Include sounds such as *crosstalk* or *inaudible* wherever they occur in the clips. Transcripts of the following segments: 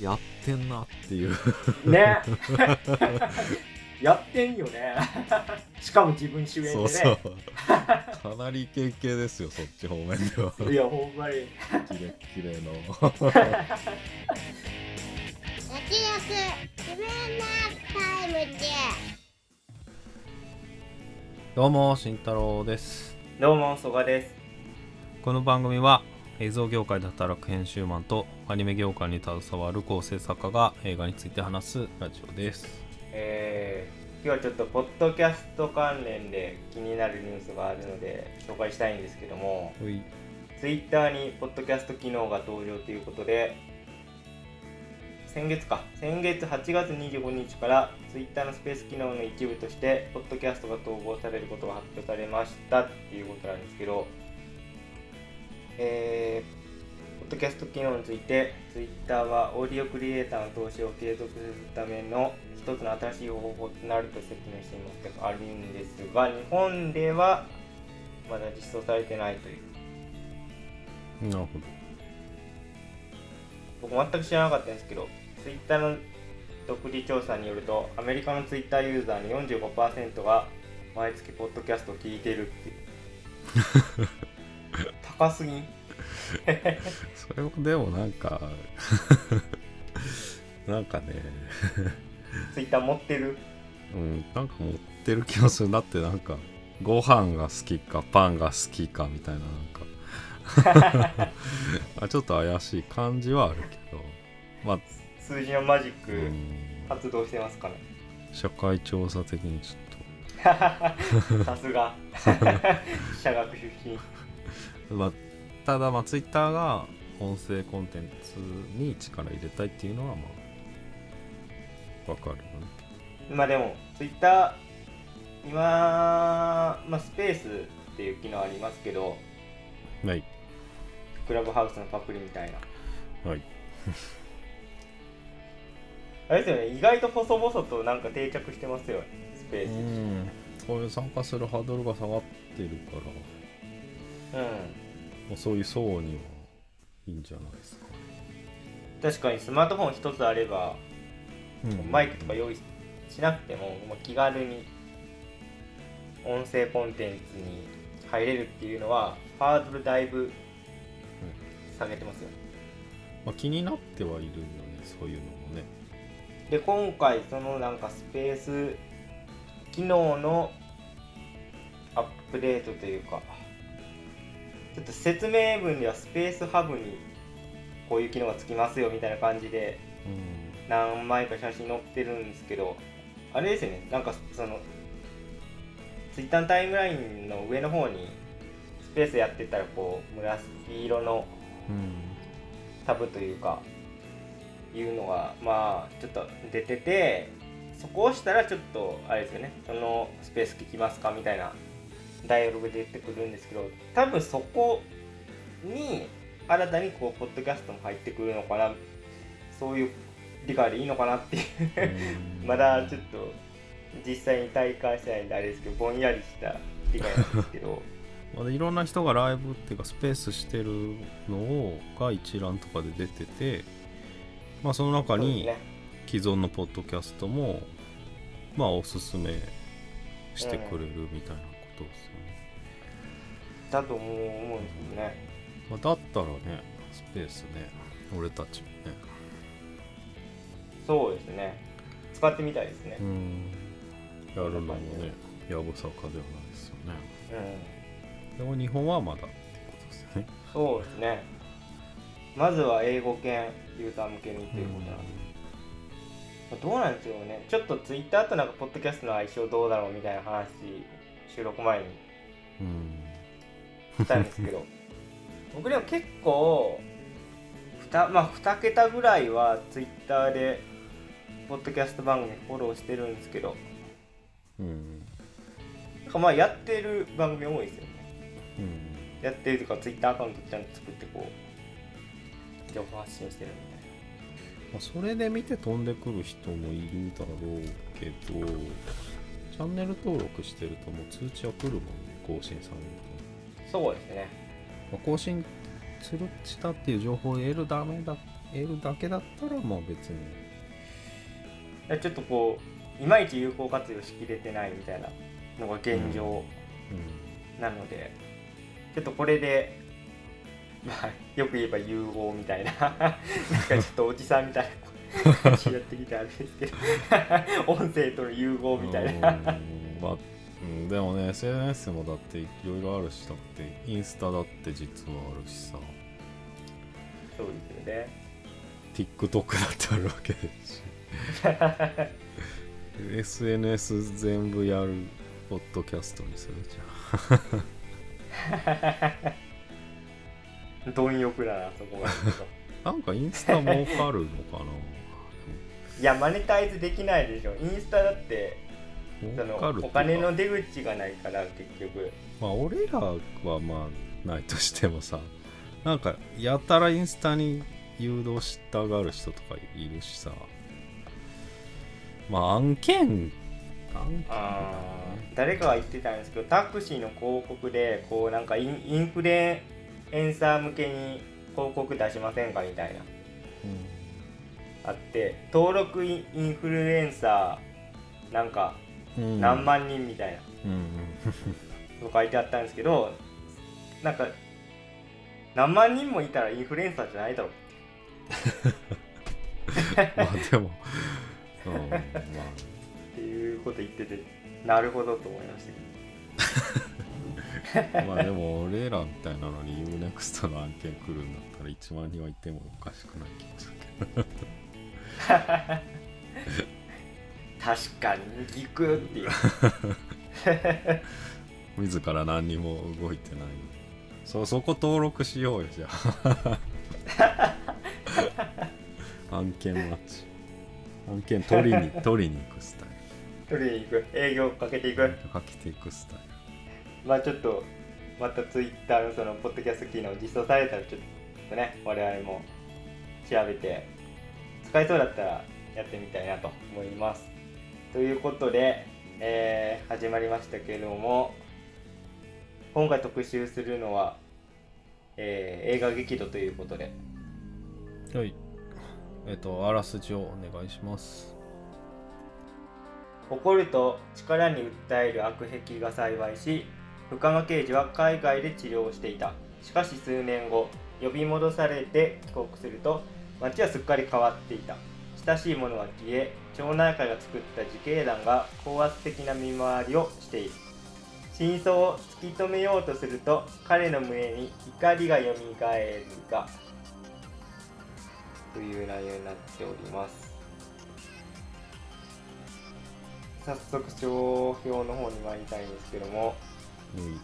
やってんなっていう。ね。*laughs* やってんよね。*laughs* しかも自分主演でね。そうそう。かなりイケイケですよそっち方面では。いやほんまに。キレッキレの。焼き自分のタイムでどうも慎太郎です。どうも曽我です。この番組は映像業界で働く編集マンとアニメ業界に携わる構成作家が映画について話すラジオです。えー、今日はちょっとポッドキャスト関連で気になるニュースがあるので紹介したいんですけどもほい。Twitter にポッドキャスト機能が登場ということで先月か先月8月25日から Twitter のスペース機能の一部としてポッドキャストが統合されることが発表されましたっていうことなんですけどえー、ポッドキャスト機能について Twitter はオーディオクリエイターの投資を継続するための一つの新しい方法となると説明していますけどあるんですが日本ではまだ実装されてないという。なるほど僕全く知らなかったんですけど Twitter の独自調査によるとアメリカの Twitter ユーザーの45%が毎月ポッドキャストを聞いてるっていう。*laughs* 高すぎん。どそれもでもなんか *laughs* なんかね。Twitter 持ってる？うんなんか持ってる気がする。だってなんかご飯が好きかパンが好きかみたいななんか。*laughs* あちょっと怪しい感じはあるけど。まあ数字のマジッうクん。発動してますかね。社会調査的にちょっ *laughs* さすが。社学出身。と、まあ、ただまあツイッターが音声コンテンツに力入れたいっていうのはまあわかるよね。まあでも Twitter 今、まあ、スペースっていう機能ありますけどはい。クラブハウスのパクリみたいな。はい。*laughs* あれですよね。意外と細々となんか定着してますよね。スペース。うん。こういう参加するハードルが下がってるから。うんもうそういう層にはいいんじゃないですか、確かにスマートフォン一つあれば、マイクとか用意しなくても、もう気軽に音声コンテンツに入れるっていうのはハードルだいぶ下げてますよ。ねまあ、気になってはいるよねそういうのもね。で今回そのなんかスペース機能のアップデートというかちょっと説明文ではスペースハブにこういう機能がつきますよみたいな感じでうん。何枚か写真載ってるんですけどあれですよね。なんかそのツイッターのタイムラインの上の方にスペースやってたらこう紫色のうん。タブというかいうのがまあちょっと出ててそこを押したらちょっとあれですよね。そのスペース聞きますかみたいなダイアログで出てくるんですけど多分そこに新たにこうポッドキャストも入ってくるのかな。そういう理解でいいのかなっていう。うん。まだちょっと実際に体感してないんであれですけどぼんやりした理解なんですけど。*laughs* まあいろんな人がライブっていうかスペースしてるのをが一覧とかで出ててまあその中に既存のポッドキャストもまあおすすめしてくれるみたいなことですだと思うんですけどね。まあ、だったらねスペースね俺たちもね。そうですね。使ってみたいですね。うん。やるのもねやぶさかではないですよね。うん。でも日本はまだってことですよね。そうですね。まずは英語圏ユーザー向けにということなんで、どうなんでしょうね。ちょっとツイッターとなんかポッドキャストの相性どうだろうみたいな話、収録前に。うん。したんですけど、僕でも結構、ふたまあ2桁ぐらいはツイッターでポッドキャスト番組フォローしてるんですけど、うんなんかまあやってる番組多いですよね。うんやってるとかツイッターアカウントちゃんと作ってこう、情報発信してるみたいな。まあ、それで見て飛んでくる人もいるだろうけどチャンネル登録してるともう通知は来るもんね更新されるそうですね。更新するしたっていう情報を得るためだっ L だけだったらまあ別に。ちょっとこういまいち有効活用しきれてないみたいなのが現状うん。なので、ちょっとこれで、まあ、よく言えば融合みたいな *laughs* なんかちょっとおじさんみたいなやってきてあれですけど *laughs* 音声との融合みたいなうんでもね SNS もだっていろいろあるしだってインスタだって実はあるしさ。そうですよね。TikTok だってあるわけですし *laughs* SNS 全部やるポッドキャストにするじ *laughs* 貪欲だなそこまで言うとゃんなんかインスタ儲かるのかいやマネタイズできないでしょ。インスタだってそのお金の出口がないから結局。まあ俺らはまあないとしてもさ *laughs* なんかやたらインスタに誘導したがる人とかいるしさ。まあ案件あ誰かが言ってたんですけどタクシーの広告でこうなんかインインフルエンサー向けに広告出しませんかみたいな。あって登録インインフルエンサーなんかうん何万人みたいな。うんの書いてあったんですけどなんか何万人もいたらインフルエンサーじゃないだろ *laughs* まあでも、うん、まあ。っていうこと言っててなるほどと思いましたけど。まあでも俺らみたいなのに UNEXT の案件来るんだったら1万人はいてもおかしくない気がするけど *laughs* 確かにギクっていう。*laughs* 自ら何にも動いてない。そそこ登録しようよじゃあ。*laughs* 案件マッチ案件取りに *laughs* 取りに行くスタイ取りに行く。営業かけていく。ルかけていくスタイまあちょっとまたツイッターのそのポッドキャスト機能実装されたらちょっとね我々も調べて使えそうだったらやってみたいなと思いますということで、えー始まりましたけれども今回特集するのは、えー映画激怒ということで。ルはい。えっ、とあらすじをお願いします。怒ると力に訴える悪癖が幸いし深間刑事は海外で治療をしていた。しかし数年後呼び戻されて帰国すると街はすっかり変わっていた。親しい者は消え町内会が作った自警団が高圧的な見回りをしている。真相を突き止めようとすると彼の胸に怒りがよみがえるが。という内容になっております。早速商標の方に参りたいんですけども、うん。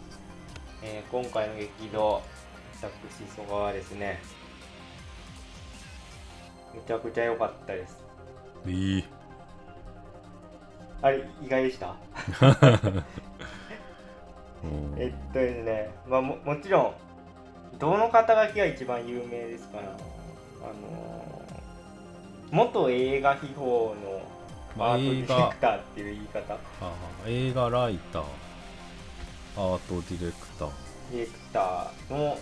えー今回の激動私曽我はですねめちゃくちゃ良かったです。いいあれ意外でした？うん。えっとですね、まあ、ももちろんどの肩書きが一番有名ですかなあのー元映画秘宝のまあアートディレクターっていう言い方。あ映画ライター。アートディレクター。ディレクターの、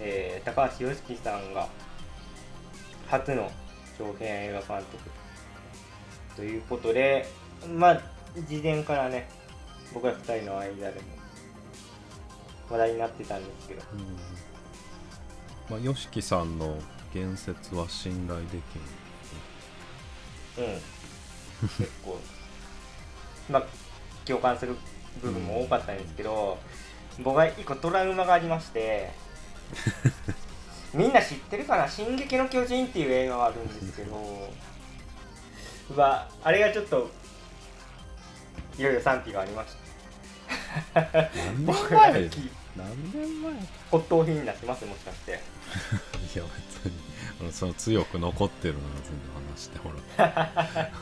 えー高橋良樹さんが初の長編映画監督ということでまあ事前からね僕ら2人の間でも話題になってたんですけど。まあ YOSHIKI さんの言説は信頼できうん。*laughs* 結構まあ共感する部分も多かったんですけど、僕は一個トラウマがありまして *laughs* みんな知ってるかな「進撃の巨人」っていう映画があるんですけど *laughs* うわあれがちょっといろいろ賛否がありました。何僕年前何年前？いや骨董品になってますもしかして。*laughs* 別に。あのその強く残ってるのが全部話してほら。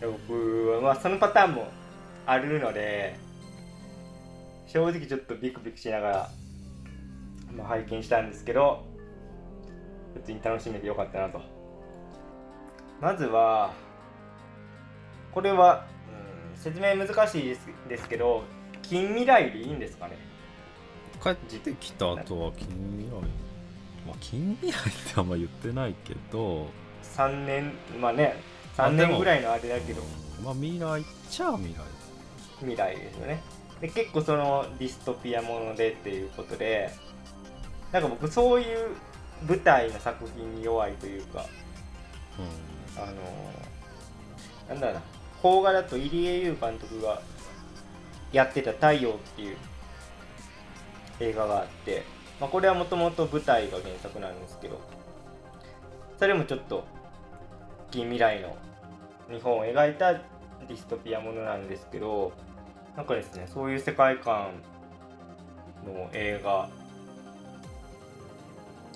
*laughs* 僕はまあそのパターンもあるので正直ちょっとビクビクしながら、まあ、拝見したんですけど普通に楽しめてよかったなと。まずはこれは、うん、説明難しいですですけど近未来でいいんですかね？帰ってきた後は近未来。まあ、近未来ってあんま言ってないけど。3年まあね3年ぐらいのあれだけど。まあ未来っちゃ未来。未来ですよね。で結構そのディストピアものでっていうことでなんか僕そういう舞台の作品に弱いというかうあのなんだろうな邦画だと入江優監督がやってた「太陽」っていう映画があって、まあ、これはもともと舞台が原作なんですけどそれもちょっと近未来の日本を描いたディストピアものなんですけどなんかですねそういう世界観の映画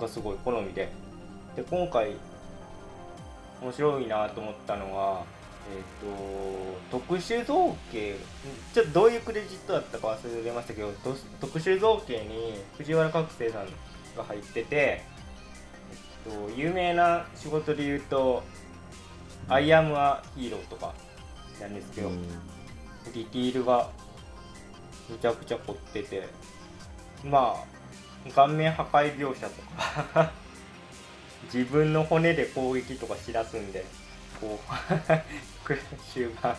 がすごい好みでで今回面白いなと思ったのは、えっ、と、特殊造形、ちょっとどういうクレジットだったか忘れましたけど、と特殊造形に藤原覚醒さんが入ってて、えっと、有名な仕事で言うと、アイアムアヒーローとかなんですけど、ん。ディティールがめちゃくちゃ凝ってて、まあ、顔面破壊描写とか、*laughs* 自分の骨で攻撃とかしだすんで、こう、終盤。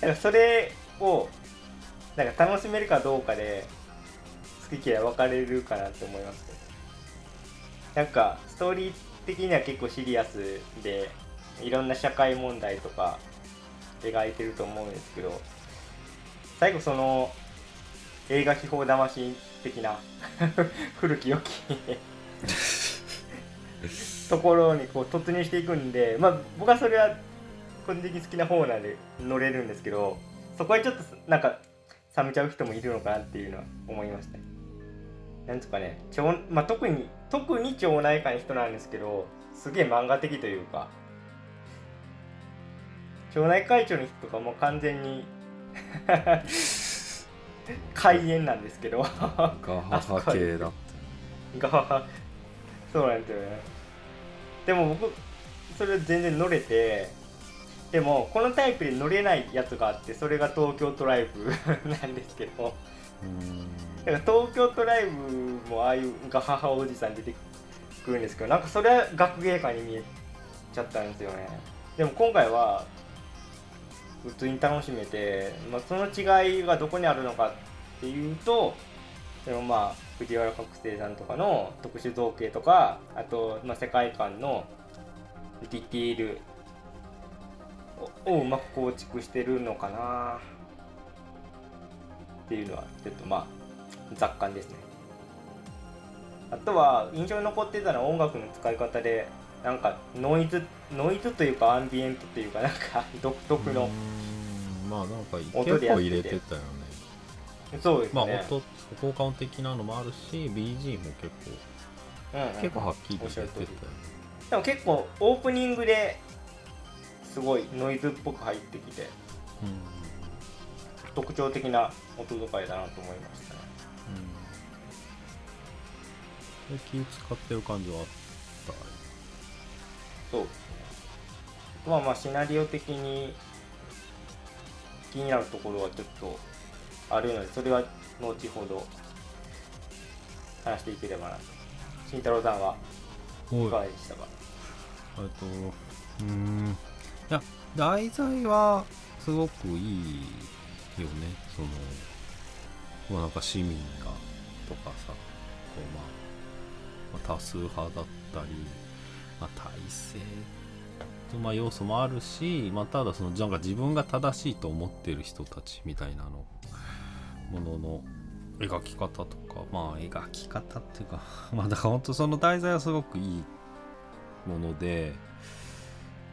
だかそれを、なんか楽しめるかどうかで、好き嫌い分かれるかなって思いますね。なんか、ストーリー的には結構シリアスで、いろんな社会問題とか描いてると思うんですけど、最後その、映画秘宝魂的 *laughs* な古き良きところにこう突入していくんで、まあ、僕はそれは個人的に好きな方なんで乗れるんですけどそこはちょっとなんか冷めちゃう人もいるのかなっていうのは思いました。ね。なんですかね町、まあ、特に特に町内会の人なんですけどすげえ漫画的というか町内会長の人とかもう完全に *laughs* 開演なんですけど。ガハハ系だった。がそうなんですよねでも僕それ全然乗れてでもこのタイプで乗れないやつがあってそれが東京トライブ *laughs* なんですけど。うん。だから東京トライブもああいうガハハおじさん出てくるんですけどなんかそれは学芸会に見えちゃったんですよね。でも今回は普通に楽しめて、まあ、その違いがどこにあるのかっていうとそのまあ藤原覚醒さんとかの特殊造形とかあと、まあ、世界観のディティールををうまく構築してるのかなっていうのはちょっとまあ雑感ですね。あとは印象に残ってたのは音楽の使い方でなんかノイズノイズというかアンビエントというかなんか *laughs* 独特のうんまあなんか音結構入れてたよね。そうですね、まあ音効果音的なのもあるし BG も結構うんうん。結構はっきり出てたよね。でも結構オープニングですごいノイズっぽく入ってきて特徴的な音使いだなと思いましたね。うん。で気使ってる感じはあったそう。ですねまあまあシナリオ的に気になるところはちょっとあるのでそれは後ほど話していければなと。慎太郎さんはいかがでしたか？えっとうん。いや題材はすごくいいよね。そのもうなんか市民がとかさこう、まあ、まあ多数派だったり、まあ、体制のまあ要素もあるし、まあ、ただそのなんか自分が正しいと思ってる人たちみたいなのものの描き方とか。まあ描き方っていうか *laughs* まあだから本当その題材はすごくいいもので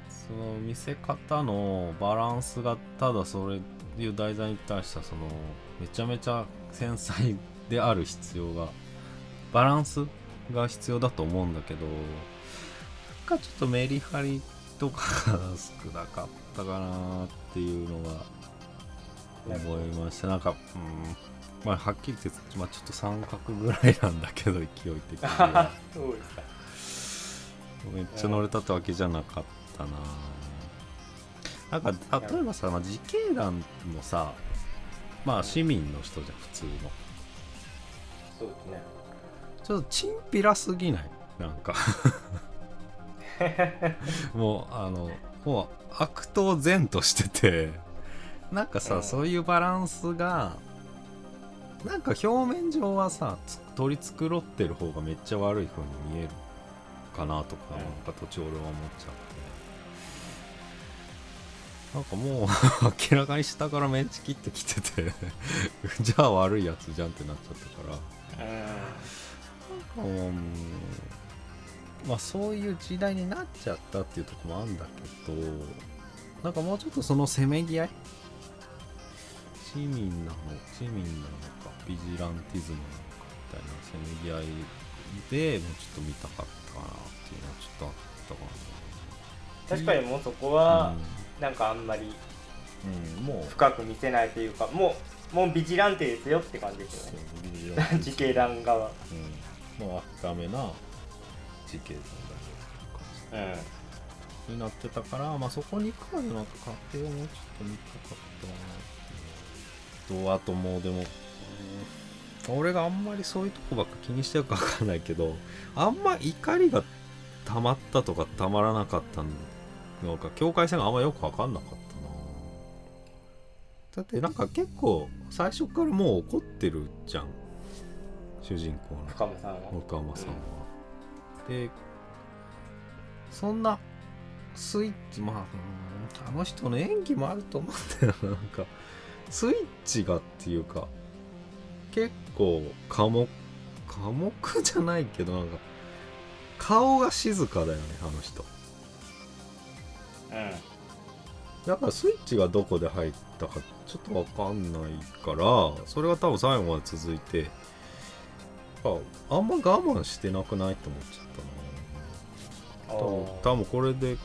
その見せ方のバランスがただそれいう題材に対してはそのめちゃめちゃ繊細である必要がバランスが必要だと思うんだけどなんかちょっとメリハリとかが少なかったかなっていうのが思いました。なんかうん。まあはっきり言って、まあ、ちょっと三角ぐらいなんだけど勢い的に *laughs* めっちゃ乗れたってわけじゃなかったな。なんか例えばさ、まあ、自警団もさまあ市民の人じゃん普通の。そうですね。ちょっとチンピラすぎない？なんか。*laughs* もうあのもう悪党善としててなんかさ、うん。そういうバランスがなんか表面上はさつ取り繕ってる方がめっちゃ悪い風に見えるかなとか、うん。なんか途中俺は思っちゃって。なんかもう *laughs* 明らかに下からメンチ切ってきてて *laughs* じゃあ悪いやつじゃんってなっちゃったから。うん。うんまあそういう時代になっちゃったっていうところもあるんだけどなんかもうちょっとそのせめぎ合い市民なの市民なのかビジランティズムなのかみたいなせめぎ合いでもうちょっと見たかったかなっていうのはちょっとあったか確かにもうそこなはなんかあんまりうん、深く見せないというかもうもうビジランテですよって感じですよ。ね自警団側うん、もう赤めな事件なん。だうんになってたから、まあ、そこに関しての過程をもうちょっと見たかったなとあともうでも、うん。俺があんまりそういうとこばっか気にしてるか分かんないけどあんま怒りが溜まったとか溜まらなかったのか境界線があんまよく分かんなかったな。だってなんか結構最初からもう怒ってるじゃん。主人公の。深間さんは岡間さんは、でそんなスイッチまあうんあの人の演技もあると思うんだよななんかスイッチがっていうか結構寡黙寡黙じゃないけどなんか顔が静かだよねあの人。うん。だからスイッチがどこで入ったかちょっとわかんないからそれが多分最後まで続いてああんま我慢してなくないって思っちゃったな。多分多分これで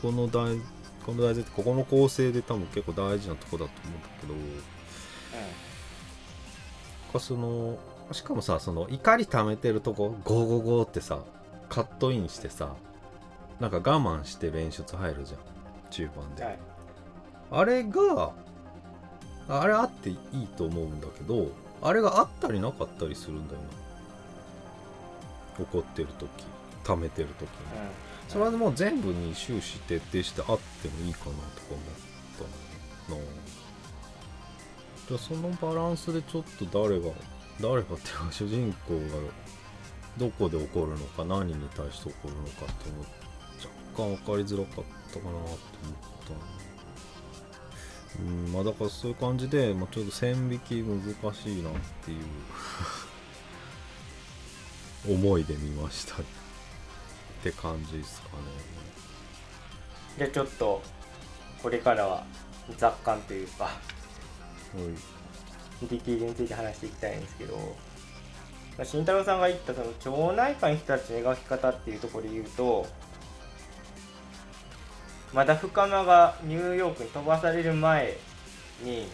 この大この大前提ここの構成で多分結構大事なとこだと思うんだけどかそのしかもさその怒り溜めてるとこゴーゴーゴーってさカットインしてさなんか我慢して練出入るじゃん中盤で、はい。あれがあれあっていいと思うんだけどあれがあったりなかったりするんだよな。怒ってる時溜めてる時にそれはもう全部に終始徹底してあってもいいかなとか思ったなじゃそのバランスでちょっと誰が誰がっていうか主人公がどこで怒るのか何に対して怒るのかっていうの若干分かりづらかったかなと思ったう。んまあだからそういう感じで、まあ、ちょっと線引き難しいなっていう。*laughs* 思いで見ましたって感じですかねじゃあちょっとこれからは雑感というかディティールについて話していきたいんですけど、まあ、慎太郎さんが言ったその町内会の人たちの描き方っていうところで言うとまだ深間がニューヨークに飛ばされる前に、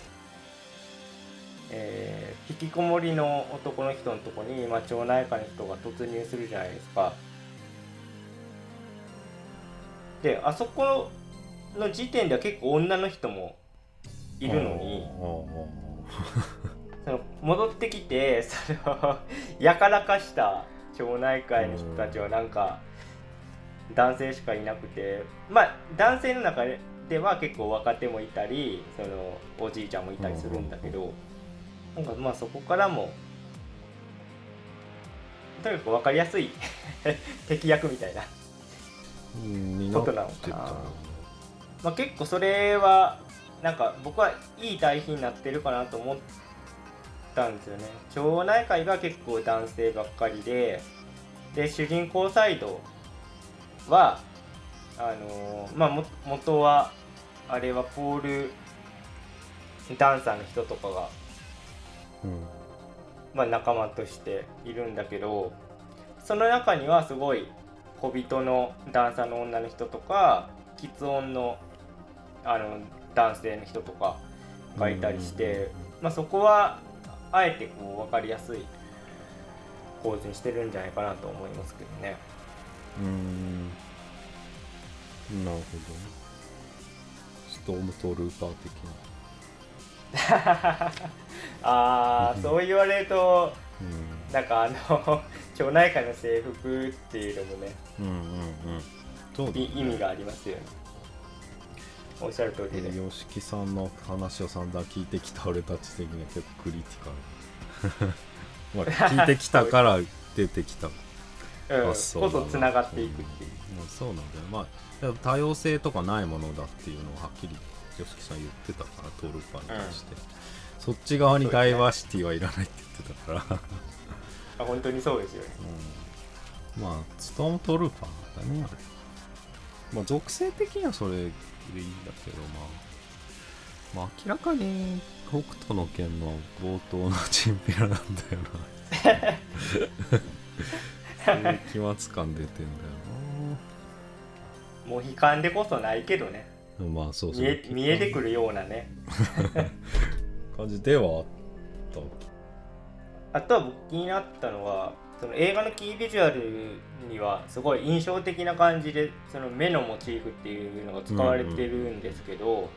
えー引きこもりの男の人のとこに、まあ、町内会の人が突入するじゃないですか。であそこの時点では結構女の人もいるのに。その戻ってきてそれを *laughs* やからかした町内会の人たちはなんか男性しかいなくてまあ男性の中では結構若手もいたりそのおじいちゃんもいたりするんだけどなんかまあそこからもとにかく分かりやすい *laughs* 敵役みたいな、ことなのかなまあ、結構それはなんか僕はいい対比になってるかなと思ったんですよね。町内会が結構男性ばっかりでで主人公サイドはあのーまあも元はあれはポールダンサーの人とかが、うん。まあ、仲間としているんだけどその中にはすごい小人のダンサーの女の人とか喫音のあの男性の人とかがいたりして、まあ、そこはあえてこう分かりやすい構図にしてるんじゃないかなと思いますけどね。うん。なるほど。ストームトルーパー的な。*laughs* ああそう言われるとうんなんかあの町内会の制服っていうのもねうんうんうん。そうだい意味がありますよね。おっしゃる通りで、吉木さんの話を散々聞いてきた俺たち的には結構クリティカル。*laughs* まあ聞いてきたから出てきた。うん、こ発想だな。そつながっていくっていう、まあ、そうなんだよ。まあ多様性とかないものだっていうのをはっきり吉木さん言ってたからトールパンに対して、そっち側にダイバーシティはいらないって言ってたから、あ本当にそうですよね。うん、まあストームトルーパーだねあれ。まあ属性的にはそれでいいんだけどまあ。まあ明らかに北斗の拳の冒頭のチンピラなんだよな。そういう期末感出てんだよもう悲観でこそないけどね。なまあそうそう。見え見えてくるようなね。*laughs* 感じではあったあとは僕気になったのはその映画のキービジュアルにはすごい印象的な感じでその目のモチーフっていうのが使われてるんですけど、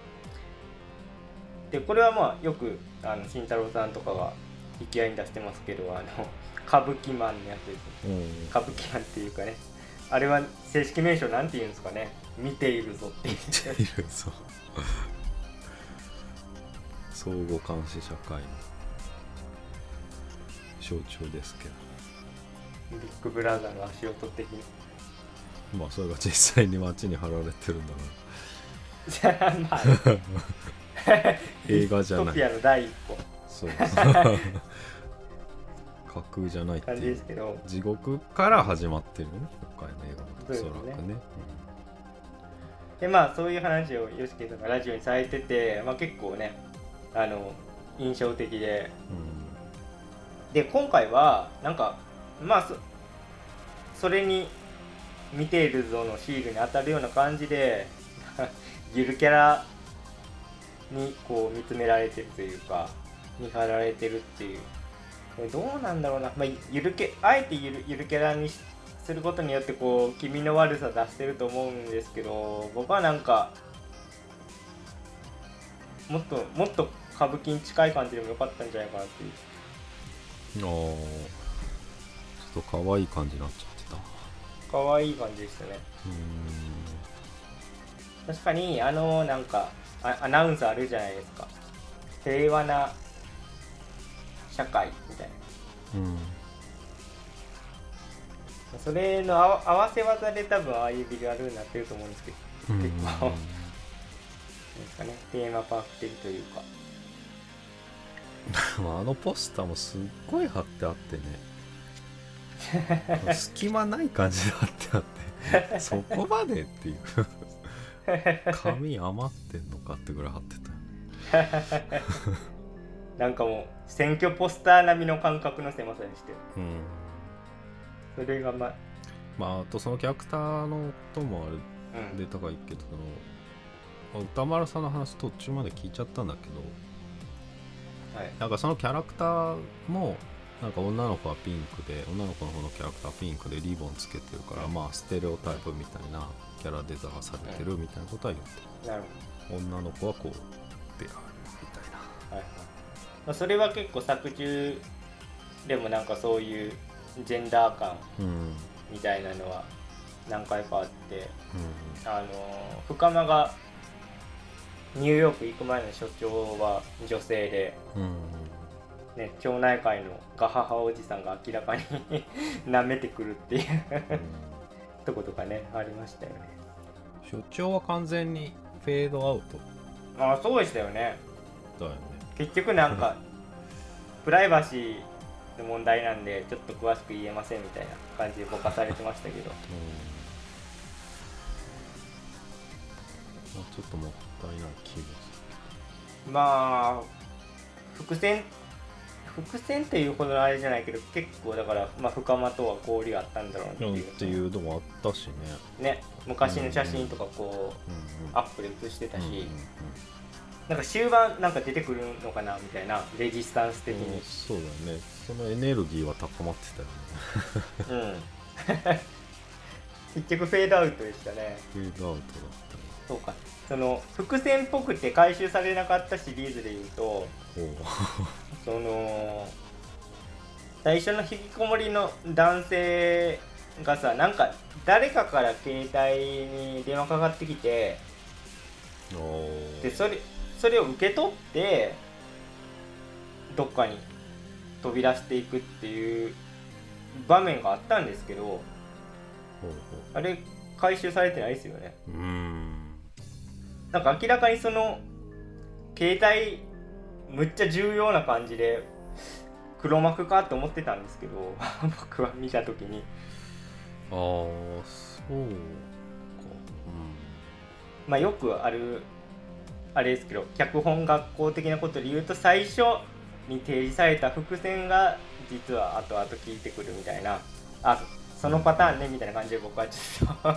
でこれはまあよくあの慎太郎さんとかが引き合いに出してますけどあの歌舞伎マンのやつですね。うん。歌舞伎マンっていうかね。あれは正式名称なんて言うんですかね。見ているぞっていう。いるそう相互監視社会の象徴ですけど。ビッグブラザーの足音的に。まあそれが実際に街に貼られてるんだかじゃあまあら映画じゃない。の第一歩。そう。架空じゃないっていう。ですけど。地獄から始まってるね今回の映画もおそそうですね。らくねでまあそういう話を YOSHIKI さんがラジオにされてて、まあ、結構ねあの印象的で。うんで今回はなんかまあそそれに見ているぞのシールに当たるような感じで *laughs* ゆるキャラにこう見つめられてるというか見張られてるっていう。これどうなんだろうな、まあ、ゆるけあえてゆるゆるキャラにすることによってこう気味の悪さ出してると思うんですけど僕はなんかもっともっと歌舞伎に近い感じでもよかったんじゃないかなっていう。ちょっと可愛い感じになっちゃってた。可愛い感じでしたね。う確かにあのなんかあアナウンスあるじゃないですか。平和な社会みたいな。うん。それの合わ合わせ技で多分ああいうビジュアルになってると思うんですけど。うん。結構。*laughs* ですかね。テーマパーク的というか。ま *laughs* ああのポスターもすっごい貼ってあってね。隙間ない感じで貼ってあって *laughs* そこまでっていう。紙余ってんのかってぐらい貼ってたよ。ねなんかもう選挙ポスター並みの感覚の狭さにして。るうん。それがまあ。まああとそのキャラクターのこともあれうん。で高いけどそのまあ歌丸さんの話途中まで聞いちゃったんだけどはい。なんかそのキャラクターもなんか女の子はピンクで女の子の方のキャラクターはピンクでリボンつけてるからまあステレオタイプみたいなキャラデザがされてるみたいなことは言ってなるほる女の子はこうであるみたいな。ど、はいはい。まあ、それは結構作中でもなんかそういうジェンダー感うん。うんみたいなのは何回かあってあの深間がニューヨーク行く前の所長は女性で、ね、町内会のガハハおじさんが明らかに *laughs* 舐めてくるっていうとことかねありましたよね。所長は完全にフェードアウト。ああそうでしたよね。だよね。結局なんか *laughs* プライバシーの問題なんでちょっと詳しく言えませんみたいな感じでぼかされてましたけど。うん。まあ、ちょっともったいない気がすまあ伏線伏線っていうほどのあれじゃないけど結構だから、まあ、深間とは交流あったんだろうなってるっいうていうのもあったしね。ね昔の写真とかこううん。うんアップで写してたし、うんうんうん。なんか終盤なんか出てくるのかなみたいなレジスタンス的うんにそうだよね。そのエネルギーは高まってたよね。うん。*laughs* 結局フェードアウトでしたね。フェードアウトだっそうかその伏線っぽくて回収されなかったシリーズでいうとその最初の引きこもりの男性がさなんか誰かから携帯に電話かかってきてでそれそれを受け取ってどっかに飛び出していくっていう場面があったんですけどあれ回収されてないですよね。うんなんか明らかにその携帯むっちゃ重要な感じで黒幕かと思ってたんですけど *laughs* 僕は見た時に。ああそうか。まあよくあるあれですけど脚本学校的なことで言うと最初に提示された伏線が実は後々聞いてくるみたいな。あそのパターンねみたいな感じで僕はちょっと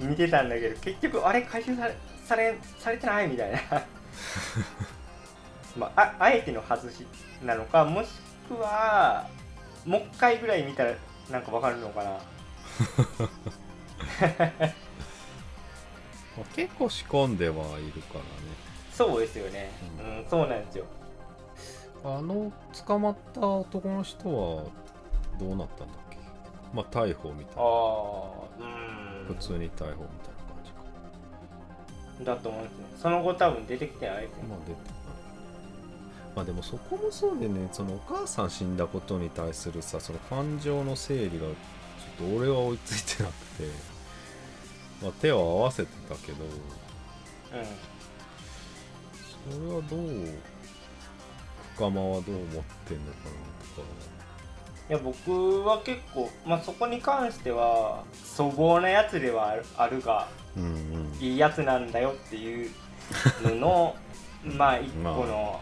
うん。*laughs* 見てたんだけど結局あれ回収されされされてないみたいな。*laughs* まあああえての外しなのかもしくはもう一回ぐらい見たらなんかわかるのかな。*laughs* まあ結構仕込んではいるからね。そうですよね。ううん、そうなんですよ。あの捕まった男の人はどうなったんだっけ？まあ逮捕みたいあな。あうん。普通に逮捕みたいなだと思うんですね。その後多分出てきてないですね。まあ出てまあでもそこもそうでねそのお母さん死んだことに対するさその感情の整理がちょっと俺は追いついてなくて、まあ、手を合わせてたけどうんそれはどう深間はどう思ってんのかなとか。いや僕は結構、まあ、そこに関しては粗暴なやつではあるがうんうんいいやつなんだよっていうのの *laughs* まあ一個の、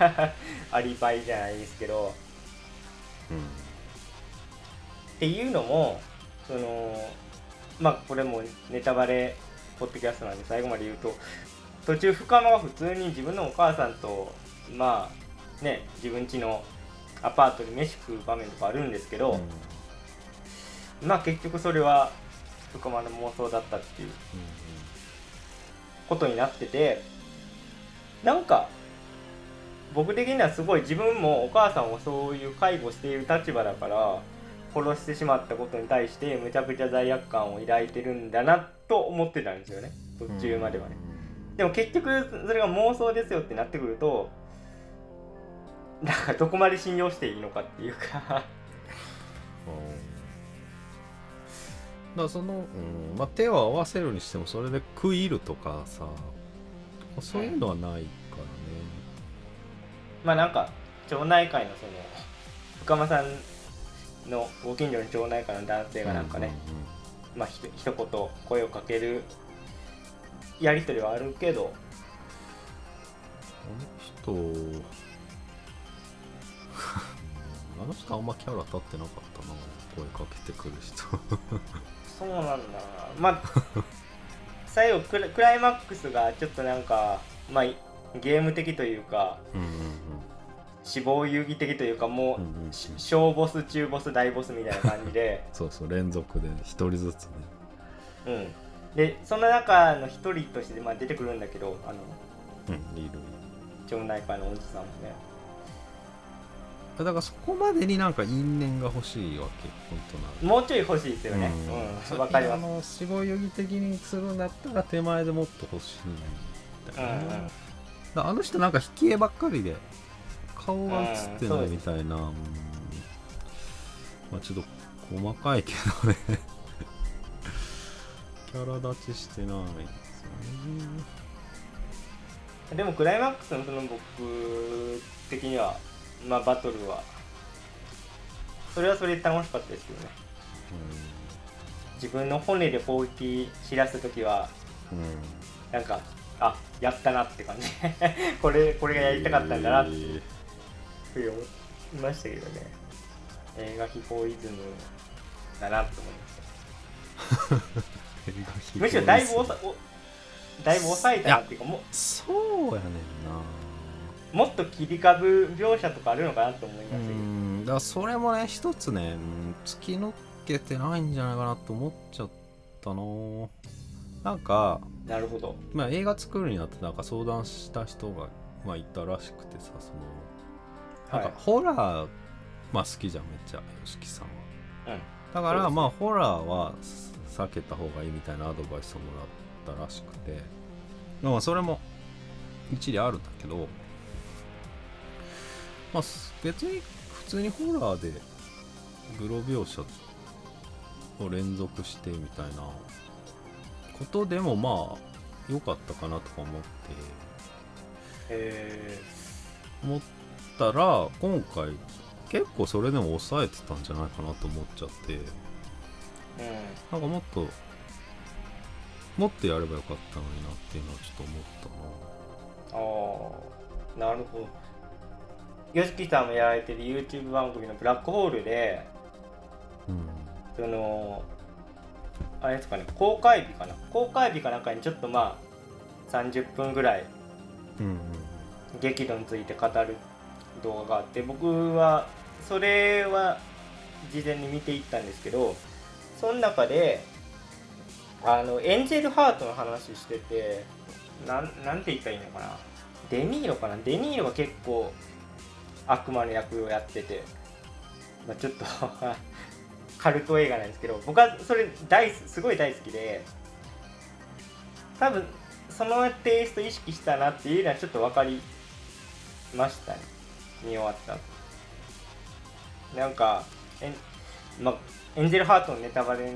*laughs* アリバイじゃないですけど。っていうのもそのまあこれもネタバレポッドキャストなんで最後まで言うと途中深間は普通に自分のお母さんとまあね自分家のアパートで飯食う場面とかあるんですけど、うん。まあ結局それは深間の妄想だったっていうことになっててなんか僕的にはすごい自分もお母さんをそういう介護している立場だから殺してしまったことに対してむちゃくちゃ罪悪感を抱いてるんだなと思ってたんですよね。途中まではね、でも結局それが妄想ですよってなってくるとなん。かどこまで信用していいのかっていうかだからその、うんまあ、手を合わせるにしてもそれで食い入るとかさそういうのはないからね、まあなんか町内会のその深間さんのご近所の町内会の男性がなんかね、まあひと一言声をかけるやり取りはあるけど。あの人 *laughs* あの人あんまキャラ立ってなかったな声かけてくる人 *laughs* そうなんだな。まあ *laughs* 最後クライマックスがちょっとなんかまあゲーム的というかうんうん死亡遊戯的というかもう、うんうんうんし小ボス中ボス大ボスみたいな感じで。*laughs* そうそう連続で一人ずつね。うん。でその中の一人としてまあ出てくるんだけどあのうんいる町内会のおじさんもねだからそこまでになんか因縁が欲しいわけ本当なもうちょい欲しいですよね。うん。わ、かりあます。の死亡遊戯的にするんだったら手前でもっと欲しいんだよね、うんうん。だからあの人なんか引き絵ばっかりで顔が映ってないみたいな、うん。まあちょっと細かいけどね。*laughs* キャラ立ちしてないんですよね。でもクライマックスのその僕的にはまあバトルは。それはそれで楽しかったですけどね自分の骨で攻撃しだした時はうん。うんなんかあやったなって感じ。*laughs* これこれがやりたかったんだなってえー。ふうに思いましたけどね。映画秘宝イズムだなと思いました。*laughs* むしろだいぶおさおだいぶ抑えたなっていうかもそうやねんなもっと切り株描写とかあるのかなと思いまうしたけどんだそれもね一つねうん突き抜けてないんじゃないかなと思っちゃったな。なんか、なるほど。まあ、映画作るにあってなんか相談した人が、まあ、いたらしくてさそのなんはい。かホラーまあ好きじゃんめっちゃ YOSHIKI さんは。うん。だからまあホラーは避けた方がいいみたいなアドバイスをもらったらしくて。まあそれも一理あるんだけどまあ別に普通にホラーでグロ描写を連続してみたいなことでもまあ良かったかなとか思って。え思ったら今回結構それでも抑えてたんじゃないかなと思っちゃって。ー、うん。なんかもっともっとやればよかったのになっていうのはちょっと思ったな。ああなるほど YOSHIKI さんもやられてる YouTube 番組の「ブラックホールで」うん。そのあれですかね公開日かな？公開日かなんかにちょっとまあ30分ぐらい激怒について語る動画があって僕はそれは事前に見ていったんですけどその中であのエンジェルハートの話しててなんなんて言ったらいいのかな？デニーロかな？デニーロが結構悪魔の役をやってて、まあ、ちょっとカルト映画なんですけど僕はそれ大すすごい大好きで多分そのテイスト意識したなっていうのはちょっと分かりましたね。見終わった後。なんかえん、まあ、エンジェルハートのネタバレ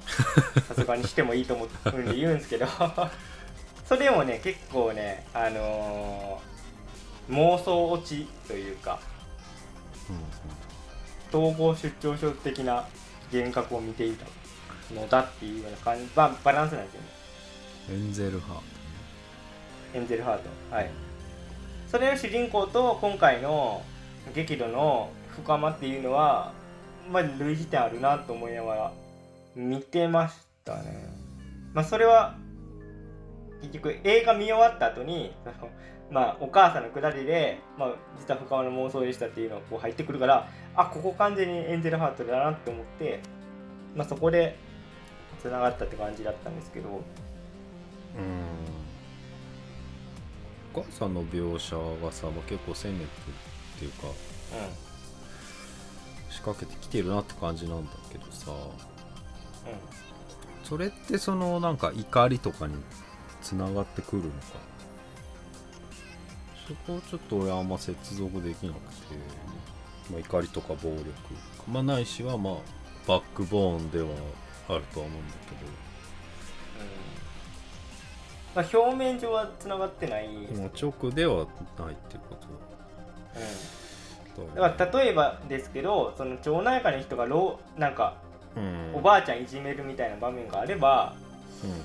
*laughs* さすがにしてもいいと思うんで言うんですけどそれもね結構ねあのー妄想落ちというか統合出張症的な幻覚を見ていたのだっていうような感じババランスなんですよね。うんエンゼルハートエンジェルハート。はい。それの主人公と今回の激怒の深間っていうのはまあ類似点あるなと思いながら見てましたね。まあそれは結局映画見終わった後にまあお母さんのくだりで、まあ、実は深間の妄想でしたっていうのがこう入ってくるからあここ完全にエンジェルハートだなって思って、まあ、そこでつながったって感じだったんですけど。うん。お母さんの描写がさ、まあ、結構攻めてっていうかう仕掛けてきてるなって感じなんだけどさ。んうん。それってそのなんか怒りとかにつながってくるのか？そこをちょっと俺あんま接続できなくて、まあ、怒りとか暴力まあないしはまあバックボーンではあるとは思うんだまあ、表面上はつながってないですけど、まけど、あ、直ではないっていうこと。うん、だだから例えばですけどその町内会の人がろうなんかうん。おばあちゃんいじめるみたいな場面があれば、うんうん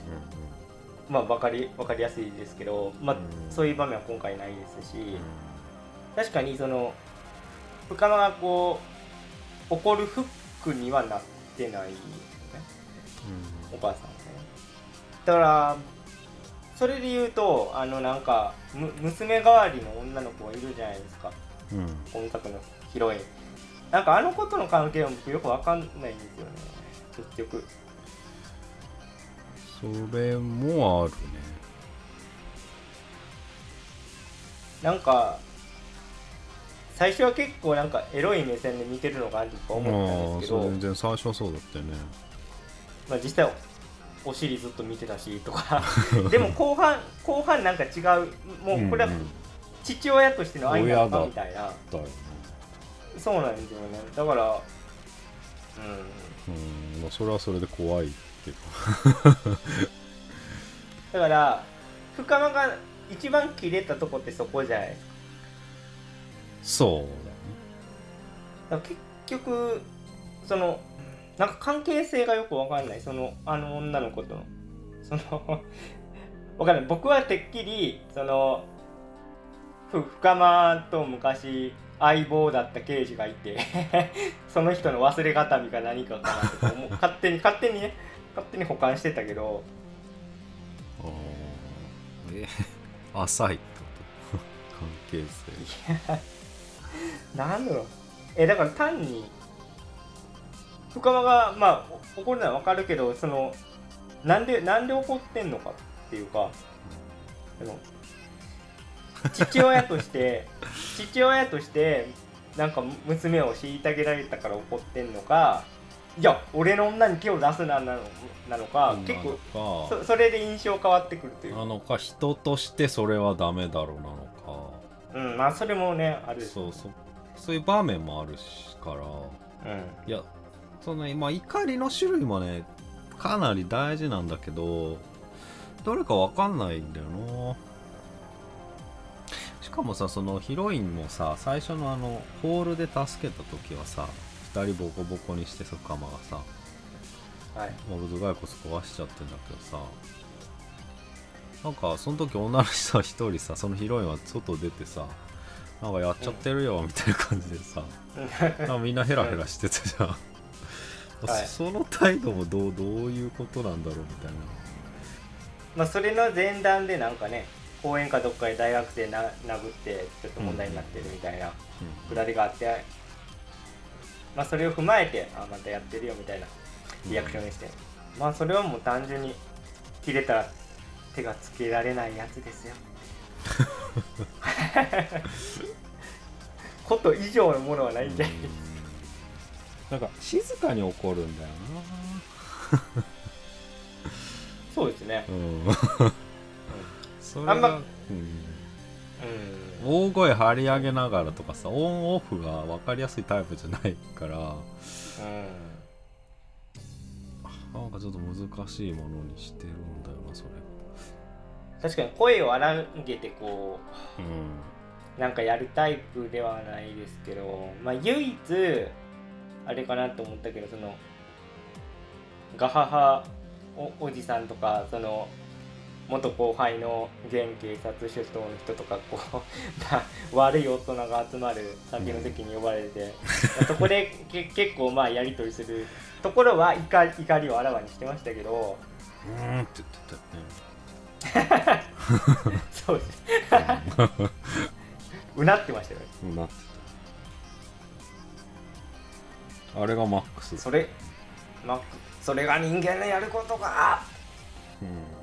まあ、分かり分かりやすいですけど、まあうん。そういう場面は今回ないですし、うん。確かにその深間がこう怒るフックにはなってないですよねお母さんはね。だからそれで言うとあのなんかむ娘代わりの女の子がいるじゃないですか。うん。うん本作のヒロインなんかあの子との関係は僕よくわかんないんですよね。結局それもあるね。なんか最初は結構なんかエロい目線で見てるのかなとか思ったんですけど全然最初はそうだったよね。まあ、実際お尻ずっと見てたしとか。*laughs* でも後半後半なんか違う。もうこれはうん。うん父親としての愛なのかみたいな。だよね。そうなんですよね。だからうん。うんまあそれはそれで怖いけどだから深間が一番切れたとこってそこじゃないですか。そうだね。だ結局そのなんか関係性がよくわかんない。そのあの女の子との。その *laughs* わかんない。僕はてっきりそのふ深間と昔相棒だった刑事がいて *laughs* その人の忘れがたみか何かかなとか勝手に勝手にね勝手に保管してたけどあーえ *laughs* 浅いってこと？*laughs* 関係性。なんだろう。えだから単に深間がまあお怒るのはわかるけどそのなんでなんで怒ってんのかっていうかあの父親として *laughs* 父親としてなんか娘を虐げられたから怒ってんのかいや俺の女に手を出すななのなのか、結構構そそれで印象変わってくるという。なのか人としてそれはダメだろうなのうんまあそれもねあかる。そうそうそういう場面もあるしから。うん。いやそのまあ怒りの種類もねかなり大事なんだけどどれかわかんないんだよな。しかもさそのヒロインもさ最初のあのホールで助けた時はさ2人ボコボコにしてさカマがさはい。モルズ骸骨壊しちゃってんだけどさなんかその時女の人は一人さそのヒロインは外出てさなんかやっちゃってるよみたいな感じでさ、*laughs* なんかみんなヘラヘラしてたじゃん、はい。その態度もどうどういうことなんだろうみたいな。まあそれの前段でなんかね公園かどっかで大学生な殴ってちょっと問題になってるみたいなくだりがあって、まあそれを踏まえてあまたやってるよみたいなリアクションにして、まあそれはもう単純に切れたら手がつけられないやつですよ。*laughs* こと以上のものはないんじゃないなんか静かに怒るんだよそうですね。なうん。それがあんまうん。うん大声張り上げながらとかさオンオフが分かりやすいタイプじゃないからうん。なんかちょっと難しいものにしてるんだよなそれ。確かに声を荒げてこううん。なんかやるタイプではないですけど、まあ、唯一あれかなと思ったけどそのガハハおおじさんとかその元後輩の現警察首長の人とかこう *laughs* まあ悪い大人が集まる酒の席に呼ばれて、そこでけ結構まあやり取りするところは怒り怒りをあらわにしてましたけど。うーんって言ってたよね。*laughs* そうです。うなってましたよね。うんなって。たあれがマックス。それまあそれが人間のやることか。うん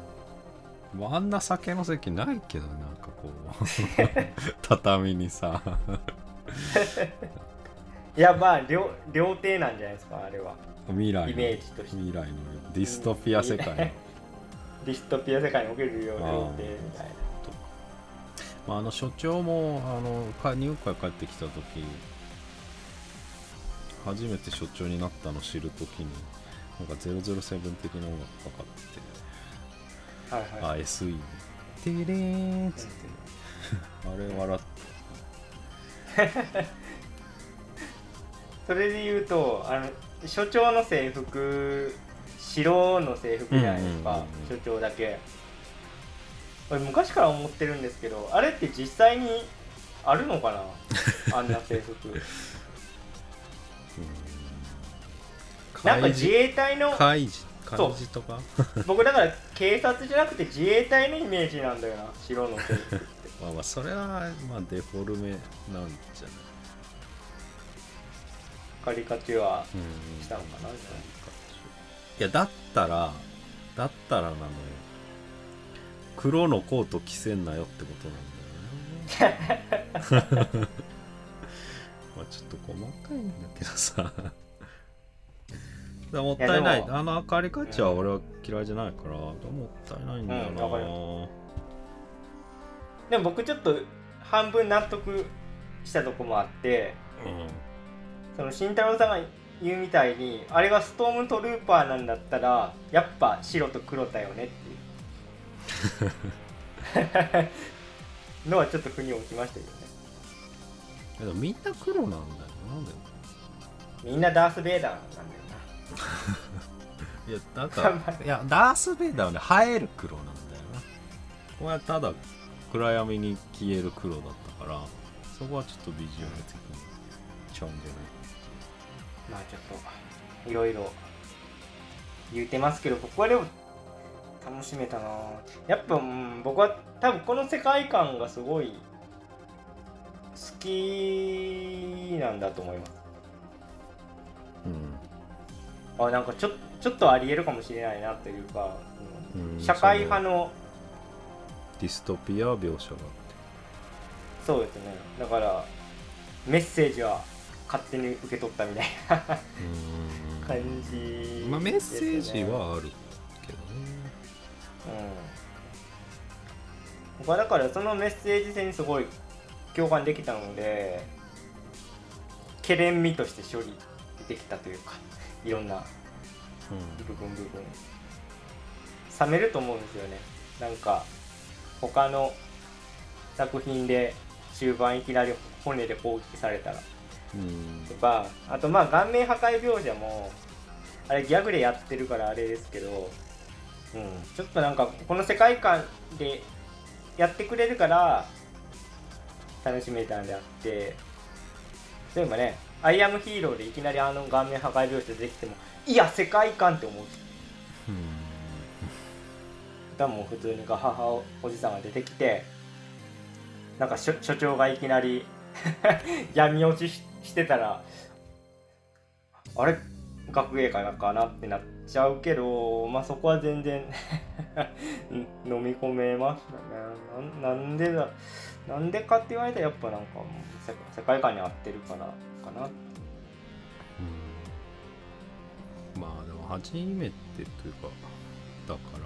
あんな酒の席ないけどなんかこう。*laughs* 畳にさ。いやまあ料料亭なんじゃないですかあれは。未来のイメージとして。未来のディストピア世界の。*laughs* ディストピア世界における料亭みたいな。まあ、あの所長もあのか入会帰ってきた時初めて所長になったの知る時になんか007的な音楽かかってはいて、はい。あ SE テレーンっつって *laughs* あれ笑ってそれで言うとあの所長の制服白の制服じゃないですか、うんうんうん所長だけ。俺昔から思ってるんですけどあれって実際にあるのかな？*laughs* あんな制服。なんか自衛隊の開示そう開示とか僕だから警察じゃなくて自衛隊のイメージなんだよな。白の制服ってまあまあそれはまあデフォルメなんじゃない？カリカチュアうんしたのかないやだったらだったらなのよ。黒のコート着せんなよってことなんだよね。*laughs* まあちょっと細かいんだけどさだもったいない。あの明かりカチは俺は嫌いじゃないから、もったいないんだよな、うんでも僕ちょっと半分納得したとこもあってうん。その慎太郎さんが言うみたいにあれがストームトルーパーなんだったらやっぱ白と黒だよねっていう。*laughs* のはちょっと腑に落ちましたけどね。でもみんな黒なんだよなんでみんなダース・ベイダーなんだよ *laughs* いやなんかい。やダース・ベイダーはね映える黒なんだよな。これはただ暗闇に消える黒だったからそこはちょっとビジュアル的にちょんなまあちょっといろいろ言うてますけど僕はでも楽しめたな。やっぱ、うん、僕は多分この世界観がすごい好きなんだと思いますあなんかちょちょっとありえるかもしれないなというか、うん。社会派のディストピア描写がそうですね。だからメッセージは勝手に受け取ったみたいなうん。感じ、まあメッセージはあるけどね。うん。僕はだからそのメッセージ性にすごい共感できたのでけれん味として処理できたというかいろんな部分部分。冷めると思うんですよね。なんか他の作品で終盤いきなり骨で攻撃されたら。うん。とかあとまあ顔面破壊描写もあれギャグでやってるからあれですけど、うん、ちょっとなんかこの世界観でやってくれるから楽しめたんであって。例えばね「アイアムヒーロー」でいきなりあの顔面破壊描写できてもいや世界観って思う。しうん。多分普通にガハハおじさんが出てきてなんか所所長がいきなり *laughs* 闇落ちししてたらあれ？学芸会かなってなっちゃうけどまあそこは全然ん *laughs* 飲み込めましたね。なんなんでだなんでかって言われたらやっぱなんか世界観に合ってるからかな。うん。まあでも初めてというかだから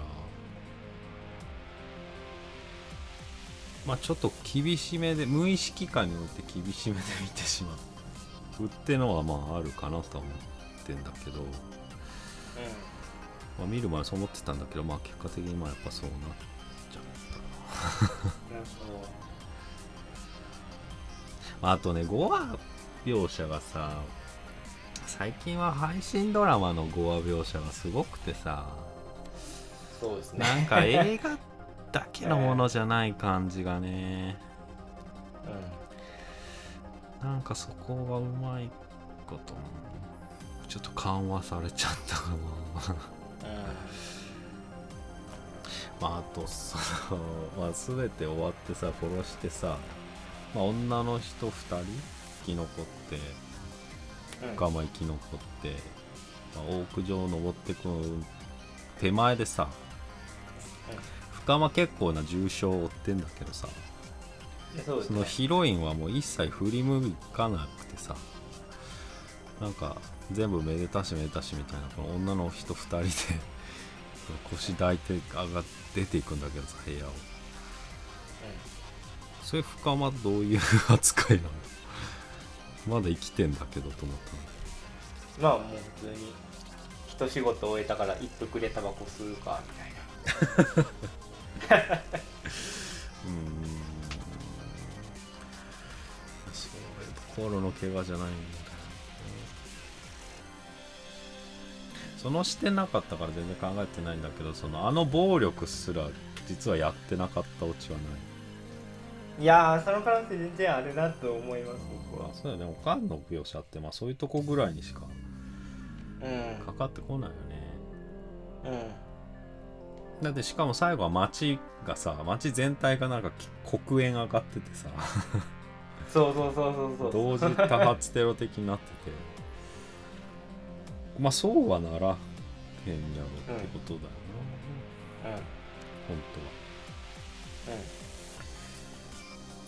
まあちょっと厳しめで無意識化において厳しめで見てしまう。ってのはまああるかなとは思ってんだけど、まあ、見る前そう思ってたんだけどまあ結果的にまあやっぱそうなっちゃったな。*laughs* *laughs* あとね5話描写がさ最近は配信ドラマの5話描写がすごくてさそうですね。なんか映画だけのものじゃない感じがね。なんかそこがうまいことちょっと緩和されちゃったかなうん。うんまああとその、まあ、全て終わってさ殺してさ、まあ、女の人2人生き残ってうん。深間生き残って、まあ、オーク上登ってく手前でさ深間結構な重傷を負ってんだけどさそね。ヒロインはもう一切振り向かなくてさなんか全部めでたしめでたしみたいなこの女の人2人で *laughs* 腰抱いて上が出ていくんだけどさ部屋を。それ深間どういう扱いなの？まだ生きてんだけどと思ったの。まあもう普通に一仕事終えたから一服でタバコ吸うかみたいな。うーん。そういう心の怪我じゃないんだその視点なかったから全然考えてないんだけどそのあの暴力すら実はやってなかったオチはないいやーその可能性全然あるなと思います僕は。あそうだよね。おかんの描写ってまあそういうとこぐらいにしかうん。かかってこないよね。うん。だってしかも最後は街がさ街全体がなんかき黒煙上がっててさ。そうそうそうそうそう。同時多発テロ的になってて。まあそうはならへんやろってことだよな、うん。本うん。当は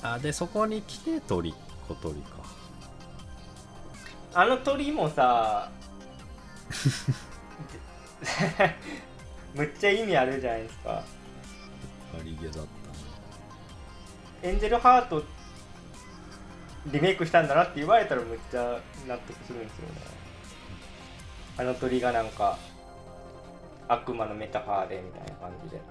あでそこに来て鳥小鳥か。あの鳥もさ *laughs* むっちゃ意味あるじゃないですか。ありげだったねエンジェルハートリメイクしたんだなって言われたらむっちゃ納得するんですよね。あの鳥がなんか悪魔のメタファーでみたいな感じで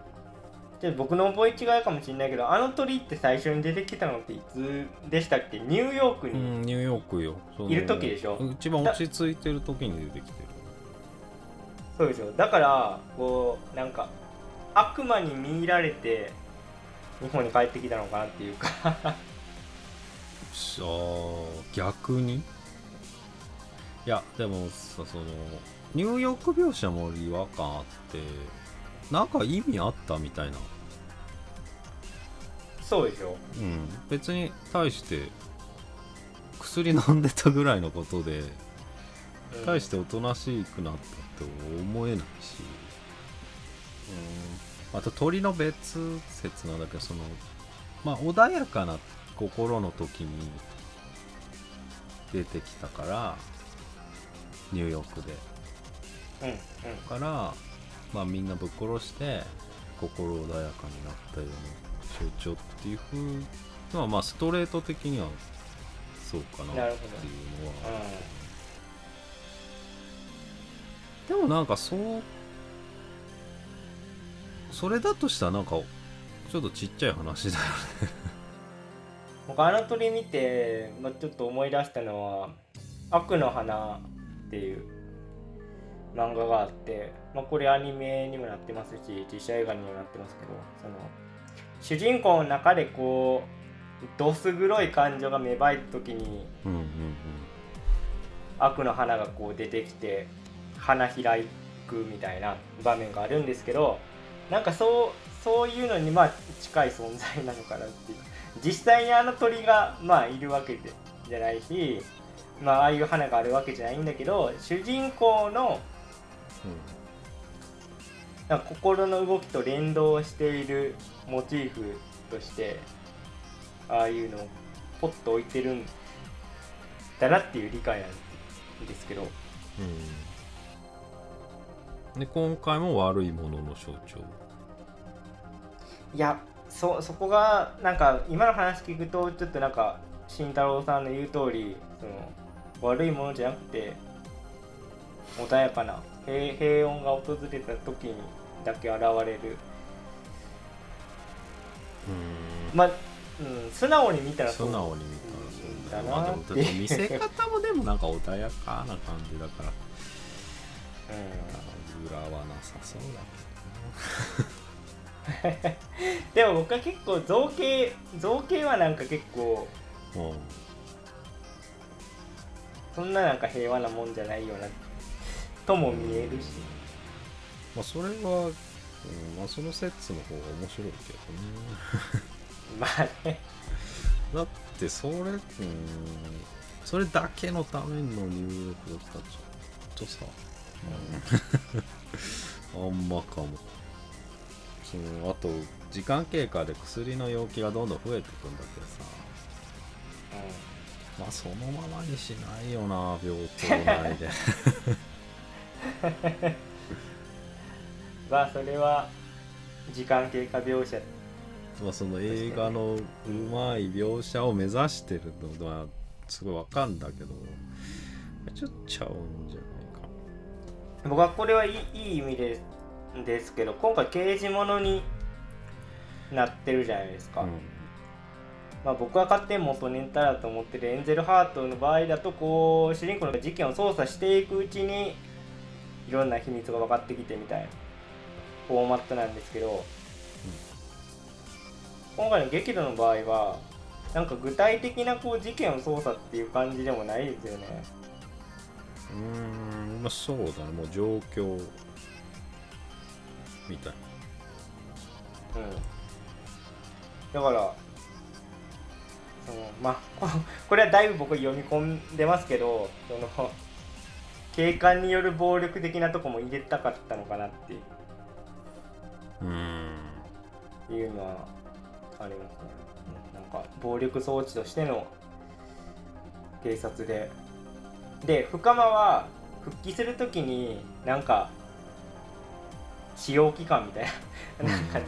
で僕の覚え違いかもしれないけどあの鳥って最初に出てきたのっていつでしたっけ？ニューヨークうに、んニューヨークよ。いる時でしょ？一番落ち着いてる時に出てきてる。そうでしょ？だからこうなんか悪魔に見入られて日本に帰ってきたのかなっていうか。しあー逆に？いやでもさそのニューヨーク描写も違和感あってなんか意味あったみたいな。そうでしょ。うん。別に対して薬飲んでたぐらいのことでうん。対しておとなしくなったって思えないし。うん。あと鳥の別説なんだけどそのまあ穏やかな心の時に出てきたからニューヨークで。うんうん。から、まあ、みんなぶっ殺して心穏やかになったような象徴っていう風のはまあストレート的にはそうかなっていうのは。でもなんかそうそれだとしたらなんかちょっとちっちゃい話だよね。僕あの鳥見て、まあ、ちょっと思い出したのは「悪の花」っていう漫画があって、まあ、これアニメにもなってますし実写映画にもなってますけどその主人公の中でこうどす黒い感情が芽生えた時にうんうん悪の花がこう出てきて花開くみたいな場面があるんですけどなんかそうそういうのにまあ近い存在なのかなっていう。実際にあの鳥がまあいるわけでじゃないしまあああいう花があるわけじゃないんだけど主人公のなんか心の動きと連動しているモチーフとしてああいうのをポッと置いてるんだなっていう理解なんですけど。うん。うんで今回も悪いものの象徴。いやそそこがなんか今の話聞くとちょっとなんか慎太郎さんの言う通りその悪いものじゃなくて穏やかな平平穏が訪れた時にだけ現れる。うん。まあ、うん、素直に見たらそう。素直に見たらそうだな。まあでも見せ方もでもなんか穏やかな感じだから。う裏はなさそうだん、*laughs* でも僕は結構造形造形はなんか結構けどうん。そんななんか平和なもんじゃないようなとも見えるし。まあそれは、うんまあ、その説の方が面白いけどね。*laughs* まあね。だってそれうんそれだけのための入力だったらちょっとさ、うん、*laughs* あんまかも。そのあと時間経過で薬の容器がどんどん増えていくんだけどさ。まあそのままにしないよな病棟内で *laughs* *laughs* まあそれは時間経過描写。まあその映画のうまい描写を目指してるのはすごいわかんだけどちょっとちゃうんじゃないか。僕はこれはいいいい意味でですけど今回刑事物になってるじゃないですか、うん。まあ、僕は勝手に元ネタだと思ってるエンゼルハートの場合だとこう主人公が事件を捜査していくうちにいろんな秘密が分かってきてみたいなフォーマットなんですけど、今回の激怒の場合はなんか具体的なこう事件を捜査っていう感じでもないですよね。うーんまあそうだね。もう状況みたい。うん。だからそのまあこ *laughs* これはだいぶ僕読み込んでますけどその警官による暴力的なとこも入れたかったのかなっていううーんいうのはありますね。なんか暴力装置としての警察で。で、深間は復帰するときになんか使用期間みたいな、なんか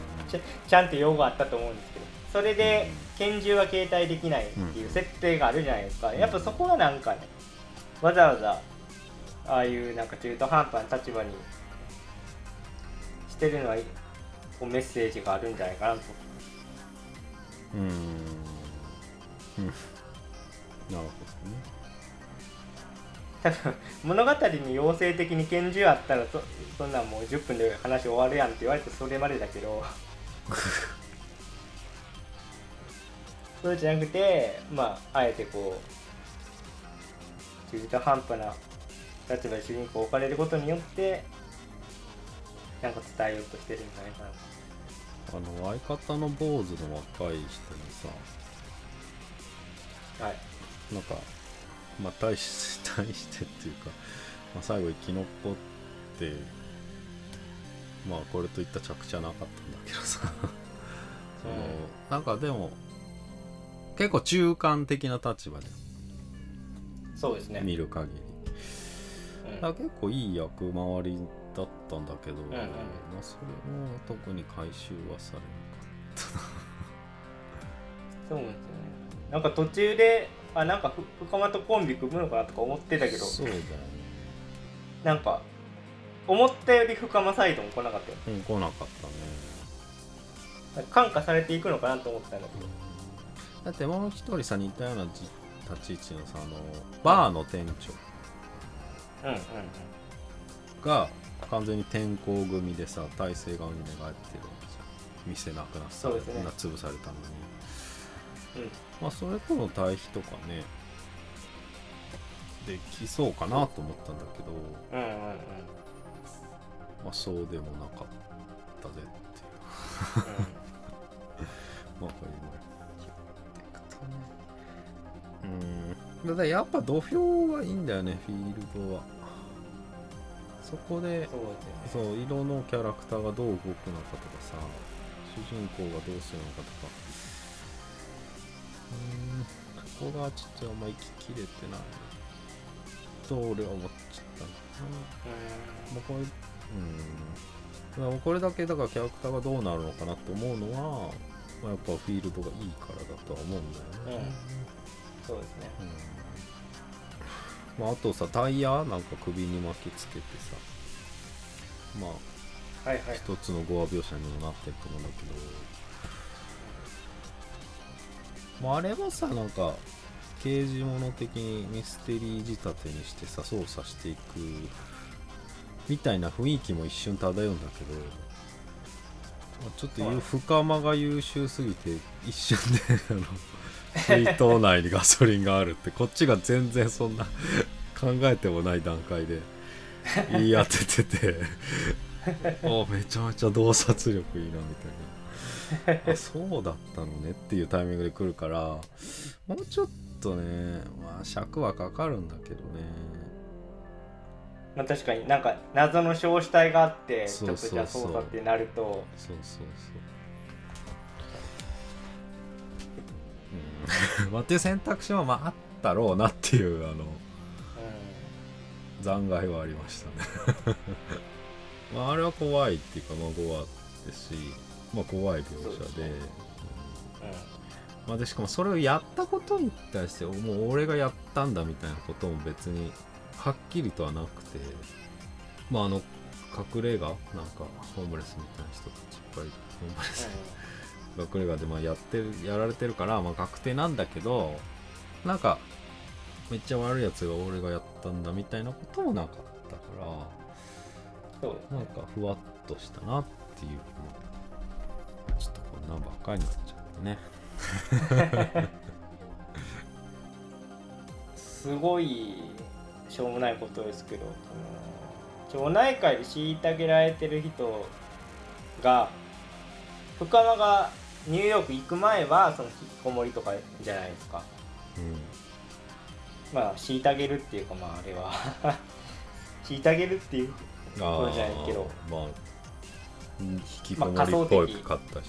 ちゃんと用語あったと思うんですけど、それで拳銃が携帯できないっていう設定があるじゃないですか。やっぱそこがなんかね、わざわざああいうなんか中途半端な立場にして。るのはこうメッセージがあるん。じゃないかなとうーん。うん。なるほどね多分物語に要請的に拳銃あったらそそん。なん。もう10分で話終わるやん。って言われてそれまでだけどそうじゃなくてまああえてこう中途半端な立場で主人公を置かれることによってなんか伝えようとしてるんじゃないかな。あの相方の坊主の若い人にさはい。なんかまあ対して対してっていうか、まあ、最後生き残ってまあこれといった着地はなかったんだけどさ。*laughs* そのなんかでも結構中間的な立場でそうですね。見る限り結構いい役回りだったんだけど、まあ、それも特に回収はされなかそうですよね。なんか途中であなんかふ深間とコンビ組むのかなとか思ってたけど。ったそうだよね。なんか思ったより深間サイドも来なかったよ。うん来なかったね。感化されていくのかなと思ってたんだけど。だってもう一人さ似たようなじ立ち位置のさあのバーの店長が完全に転校組でさ体制側に寝返ってるわけじゃん。店なくなってそうですね。な潰されたのに。うん。まあそれとの対比とかね。できそうかなと思ったんだけど。うんうんうん。まあそうでもなかったぜっていう。*laughs* まあこれ今うんだからやっぱ土俵はいいんだよねフィールドは。そこでそうね。色のキャラクターがどう動くのかとかさ主人公がどうするのかとか。うーんそこがちょっとあんま行ききれてないと俺は思っちゃったなもうこれうん。だからこれだけだからキャラクターがどうなるのかなって思うのは、まあ、やっぱフィールドがいいからだとは思うんだよね、そうですね。うんまあ、あとさタイヤなんか首に巻きつけてさ。まあはいはい。一つの語話描写にもなってると思うんだけど、まあ、あれはさなんか刑事物的にミステリー仕立てにしてさ操作していくみたいな雰囲気も一瞬漂うんだけど、まあちょっと深間が優秀すぎて一瞬であの水筒内にガソリンがあるってこっちが全然そんな考えてもない段階で言い当ててておめちゃめちゃ洞察力いいなみたいな。あそうだったのねっていうタイミングで来るからもうちょっとねまあ尺はかかるんだけどね。まあ確かになんか謎の小死体があってちょっとじゃあ操作ってなると。そうそうそうまあっていう選択肢はまああったろうなっていうあのう残骸はありましたね。*laughs* まああれは怖いっていうかまあ5話ですしまあ怖い描写で。ね。んうん。まあ、でしかもそれをやったことに対してもう俺がやったんだみたいなことも別にはっきりとはなくてまああの隠れ家なんかホームレスみたいな人たちいっぱいホームレス隠れ家でまあやってるやられてるからまあ確定なんだけどなんかめっちゃ悪いやつが俺がやったんだみたいなこともなかったからそうなんかふわっとしたなっていう、まあちょっとこんなんばっかりになっちゃってね。すごいしょうもないことですけど町内会で虐げられてる人が深間がニューヨーク行く前はその引きこもりとかじゃないですか。うん。まあ虐げるっていうかまああれは。*laughs* 虐げるっていうあそうじゃないけど。まあうん引きこもりっぽいかった人、うん。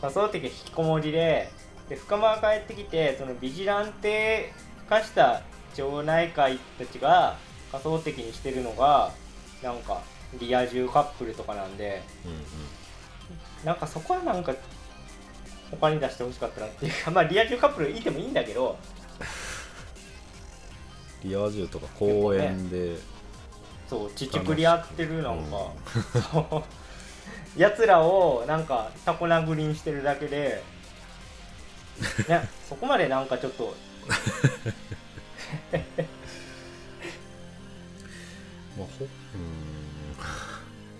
仮想的引きこもりでで深間が帰ってきてそのビジランテ化した町内会たちが仮想的にしてるのがなんかリア充カップルとかなんで。うんうんなんかそこはなんか他に出してほしかったなっていう。か *laughs* まあリア充カップルいてもいいんだけど。リア充とか公園で、そうちちくり合ってるなん。か、そう。やつらをなんかタコ殴りにしてるだけで。ねそこまでなんかちょっと。*laughs* まあ、ほうん。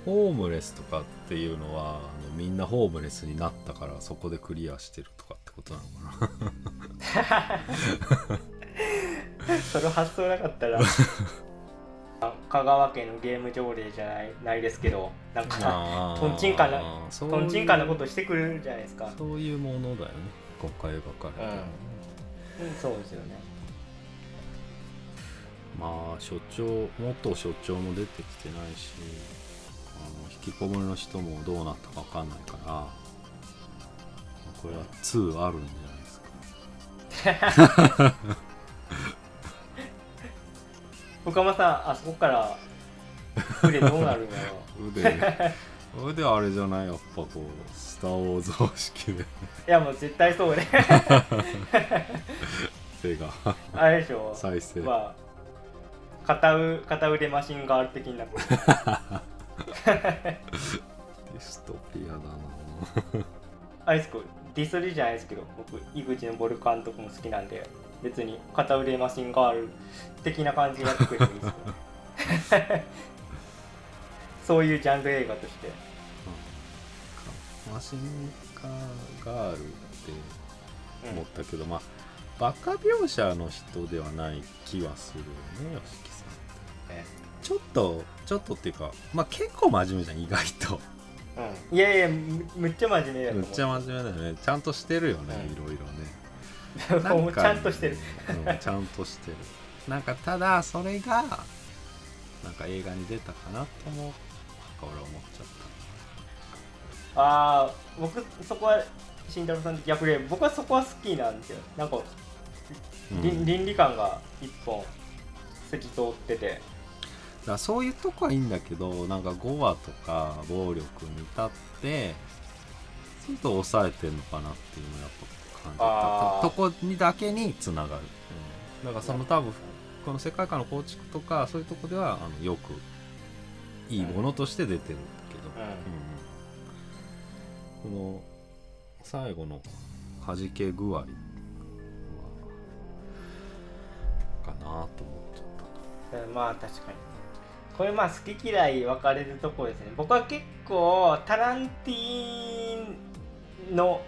ホームレスとかっていうのはみんなホームレスになったからそこでクリアしてるとかってことなのかな。*laughs* その発想なかったらあ *laughs* 香川県のゲーム条例じゃないないですけどなんかとんちんかなとんちんかなことしてくるじゃないですか。そういうものだよね今回描かれてる、うんそうですよね。まあ所長元所長も出てきてないしきこもりの人もどうなったか分かんないからこれは2あるんじゃないですか。*laughs* 深間さんあそこから腕どうなるんやろ腕。腕あれじゃない？やっぱこうスター・ウォーズ方式で。いやもう絶対そうね。手が。あれでしょ。再生、まあ片腕片腕マシンガール的になディストピアだな。あれですかディスりじゃないですけど僕井口のボル監督も好きなんで別に片腕マシンガール的な感じでやっていいですよね。*laughs* そういうジャンル映画として。マシンカーガールって思ったけど、まあバカ描写の人ではない気はするよね YOSHIKI さんちょっとちょっとっていうかまあ結構真面目じゃん意外と。うん、いやいやむむっちゃ真面目だと思う。めっちゃ真面目だよね。ちゃんとしてるよね、うん。いろいろね。*laughs* もうちゃんとしてる。うんちゃんとしてる。なんかただそれがなんか映画に出たかなと思うなんか俺は思っちゃっああ僕そこは慎太郎さんと逆で僕はそこは好きなんですよ。なんか、た、うん。倫倫理観が一本透き通っててだそういうとこはいいんだけどなんか5話とか暴力に至ってちょっと抑えてんのかなっていうのをやっぱ感じた。ととこにだけにつながる、うん。だからその多分この世界観の構築とかそういうとこではあのよくいいものとして出てるんだけど、うん。うん。うんこの最後の弾け具合はかなと思っちゃった。うんまあ確かにこれまあ好き嫌い分かれるところですね。僕は結構タランティーノ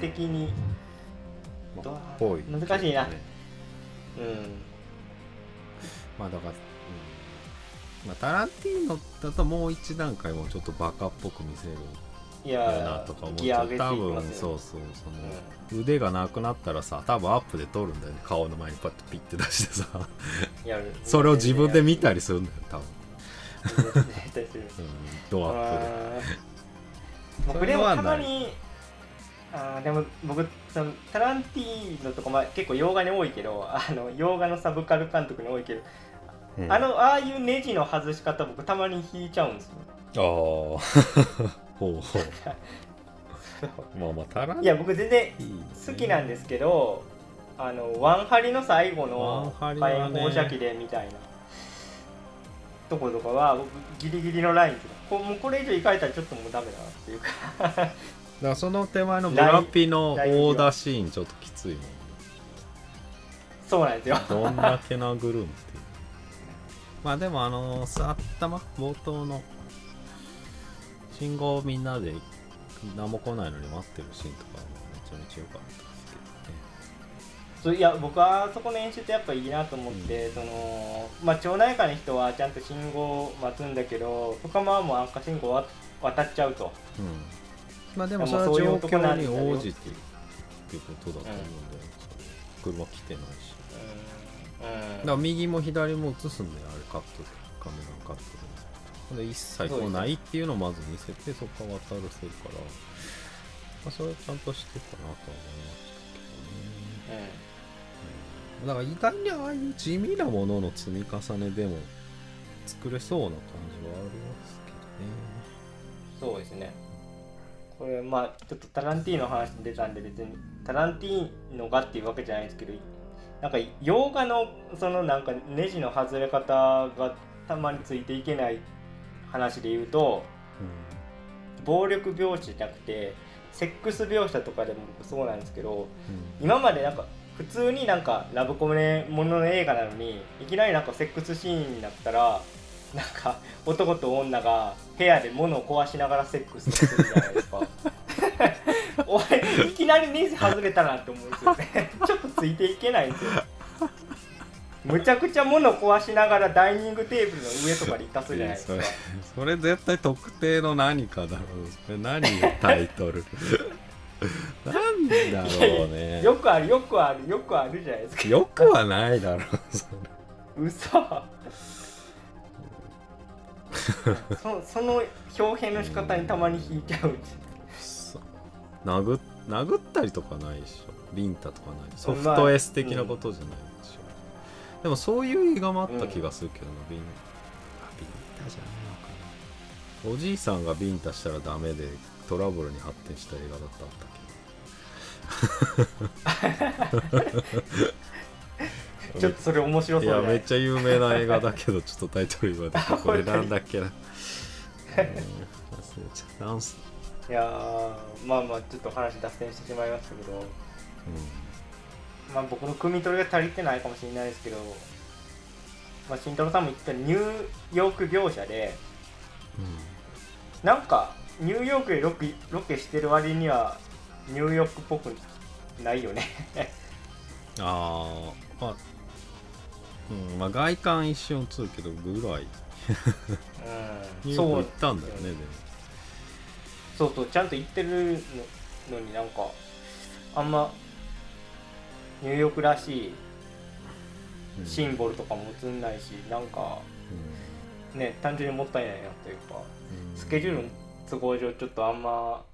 的に。どうまあぽい難しいな。ね。うん。まあだから、うん。まあ、タランティーノだともう一段階もうちょっとバカっぽく見せるなやとか思っ多分そうそうその、腕がなくなったらさ多分アップで撮るんだよね。顔の前にパッとピッて出してさ。*laughs* それを自分で見たりするんだよ多分、うん、ドアップで。僕でもたまにあーでも僕そのタランティーノとか、まあ、結構洋画に多いけどあの洋画のサブカル監督に多いけど、うん。あのああいうネジの外し方僕たまに引いちゃうんですよ。ああほうほう。まあまあタランいや僕全然好きなんですけどあのワンハリの最後の火炎放射器でみたいな。とことかは僕ギリギリのラインこもうこれ以上行かれたらちょっともうダメだなっていうか。だからその手前のブラピのオーダーシーンちょっときついもんそうなんですよ。どんだけ殴るんっていう。まあでもあのさ頭冒頭の信号みんなで何も来ないのに待ってるシーンとかはめちゃめちゃ良かったですそういや僕はそこの演出やっぱいいなと思って、そのまあ町内会の人はちゃんと信号を待つんだけど深間はもう赤信号わ渡っちゃうと。けどねうん。まあでもそれは状況に応じてっていうことだと思うんだよ、それ車来てないし。うん、だから右も左も映すんだよあれカットで。カメラのカットでで一切来ないっていうのをまず見せてそこから渡らせるから、まあ、それはちゃんとしてたなとは思いましたけどね。うん。だから意外にああいう地味なものの積み重ねでも作れそうな感じはありますけそうですね。これまあちょっとタランティーノの話出たんで別にタランティーノがっていうわけじゃないですけどなんか洋画のそのなんかネジの外れ方がたまについていけない話で言うとどね、暴力描写じゃなくてセックス描写とかでもそうなんですけどうん。うん今までなんか普通になんかラブコメものの映画なのにいきなりなんかセックスシーンになったらなんか男と女が部屋で物を壊しながらセックスするじゃないですか。*laughs* 俺いきなりネジ外れたなって思うんですよね。ちょっとついていけないんですよむちゃくちゃ物を壊しながらダイニングテーブルの上とかで行かすじゃないですか。それ絶対特定の何かだろう。それタイトル？*laughs* なんだろうね。よくあるよくあるよくあるじゃないですか。よくはないだろうそれ。嘘。そその表現の仕方にたまに引いちゃうう殴殴ったりとかないでしょ。ビンタとかないソフトエス的なことじゃないでしょ、でもそういう映画もあった気がするけどな、ビンあビンタじゃないのかな。おじいさんがビンタしたらダメでトラブルに発展した映画だったんだ *laughs* ちょっとそれ面白けどい？やめっちゃ有名な映画だけどちょっとタイトル言われて *laughs* これなんだっけな？*laughs* うん。忘れちゃった。なんす？いやーまあまあちょっと話脱線してしまいましたけど。うまあ僕の汲み取りが足りてないかもしれないですけどまあ慎太郎さんも言ったニューヨーク業者でんうん。なんかニューヨークでロケロケしてる割にはニューヨークっぽくないよね。*laughs* ああまあうんまあ外観一瞬映るけどぐらい。うん。ニューヨーク行ったんだよねでも。そうそうちゃんと言ってるののになんかあんまニューヨークらしいうん。シンボルとかも映んないしなんかね単純にもったいないなというかうん。スケジュールの都合上ちょっとあんま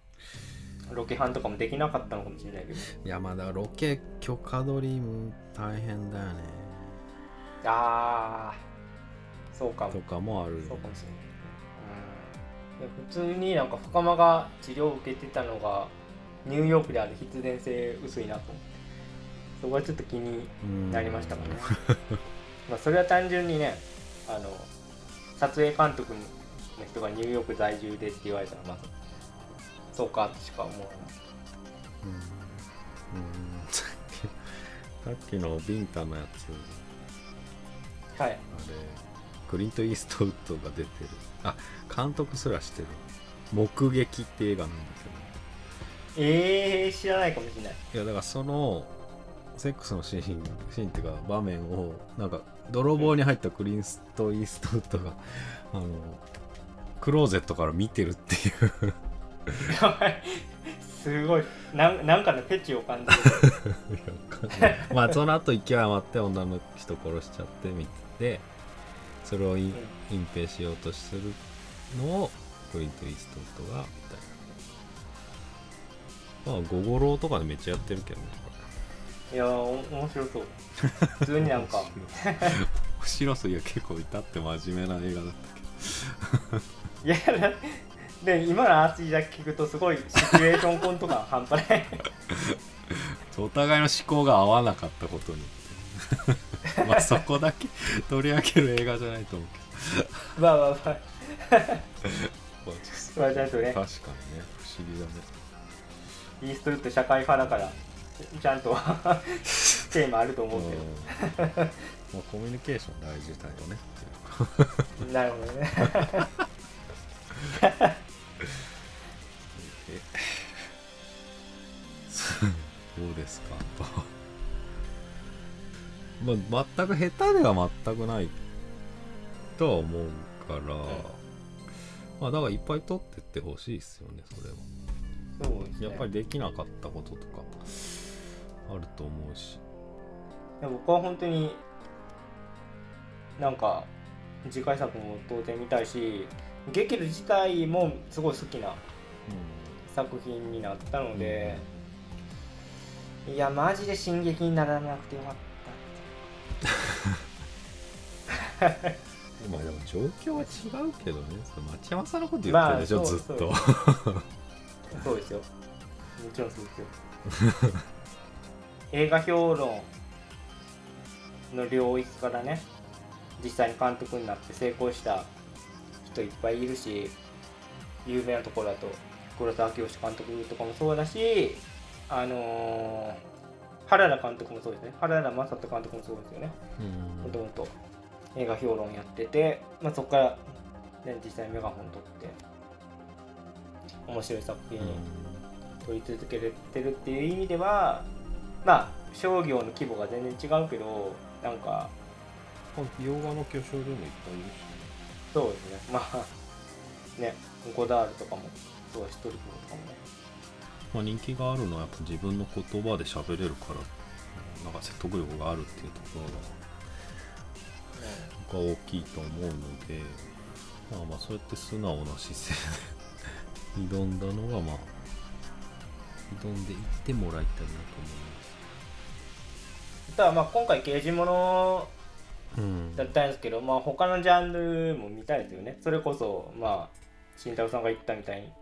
ロケハンとかもできなかったのかもしれないけど。いやまあだロケ許可取りも大変だよね。ああそうかも。とかもあるよ。そうかもしれない、うん、いや普通になんか深間が治療を受けてたのがニューヨークである必然性薄いなと思ってそこはちょっと気にうん。なりましたかね。まあそれは単純にねあの撮影監督の人がニューヨーク在住でって言われたらまあそうかとしか思わない。うん。うん。さっきさっきのビンタのやつ。はい。あれクリント・イーストウッドが出てる。あ監督すらしてる。目撃って映画なんだえー、知らないかもしれない。けどいやだからそのセックスのシーンシーンっていうか場面をなんか泥棒に入ったクリント・イーストウッドが *laughs* あのクローゼットから見てるっていう。すごい。なんなんかのフェチを感じる。*laughs* まあその後勢い余って女の人殺しちゃってみてそれを隠隠蔽しようとするのをクリント・イーストウッドがみたいな。まあゴゴローとかでめっちゃやってるけどねいや面白そう。普通になんか。面白そう。いや結構至って真面目な映画だったけどいやだで今の話だけ聞くとすごいシチュエーションコント感半端ないお互いの思考が合わなかったことにまあそこだけ取り上げる映画じゃないと思う。けまあまあまあ、まあまあちゃんとね確かにね不思議だねイーストウッド社会派だからちゃんと *laughs* テーマあると思うけうん。まあコミュニケーション大事だよね。っていうどなるほどね。え *laughs* どうですか？と。まあ全く下手では全くないとは思うから、まあだからいっぱい取ってってほしいですよねそれは。そうですね。やっぱりできなかったこととかあると思うし。僕は本当になんか次回作も当然見たいしゲケル自体もすごい好きな作品になったので、いやマジで進撃にならなくてよかっまあ *laughs* でも状況は違うけどね。町山さんのこと言ってるでしょ、まあずっと。た *laughs* そうですよ。もちろんそうですよ映画評論の領域からね実際に監督になって成功した人いっぱいいるし有名なところだと黒沢清監督とかもそうだしあのー原田監督もそうですね。原田正人監督もそうですよね。うん。もともと映画評論やってて、まあ、そこから、ね、実際にメガホン取って面白い作品に撮り続けてるっていう意味ではまあ商業の規模が全然違うけどなんか洋画の巨匠でもいっぱいいるしそうですね。まあねゴダールとかもそうだしトリコとかも。ねまあ、人気があるのはやっぱ自分の言葉で喋れるからなんか説得力があるっていうところが僕は大きいと思うのでまあまあそうやって素直な姿勢で *laughs* 挑んだのがまあ挑んでいってもらいたいなと思いますただまあ今回刑事物うん。だったんですけど、まあ他のジャンルも見たいですよね。それこそまあ慎太郎さんが言ったみたいに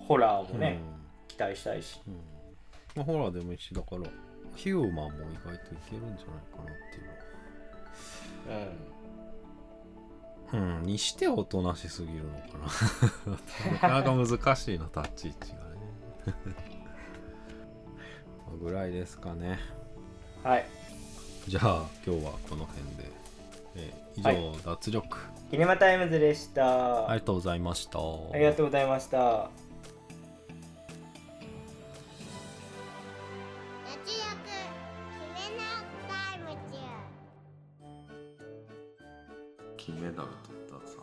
ホラーもね、期待したいし。うん。まあ、ホラーでもいいしだからヒューマンも意外といけるんじゃないかなっていう。うん。うん。にしておとなしすぎるのかな。*laughs* なかなか難しいな立ち位置がね。*laughs* ぐらいですかねはい。じゃあ今日はこの辺で、えー以上、はい。脱力。キネマタイムズでした、ありがとうございました。ありがとうございました。脱力決めなタイム中金メダル取ったらさ。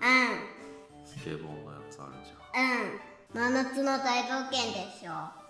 うん。スケボーのやつあるじゃん。うん。真夏の大冒険でしょ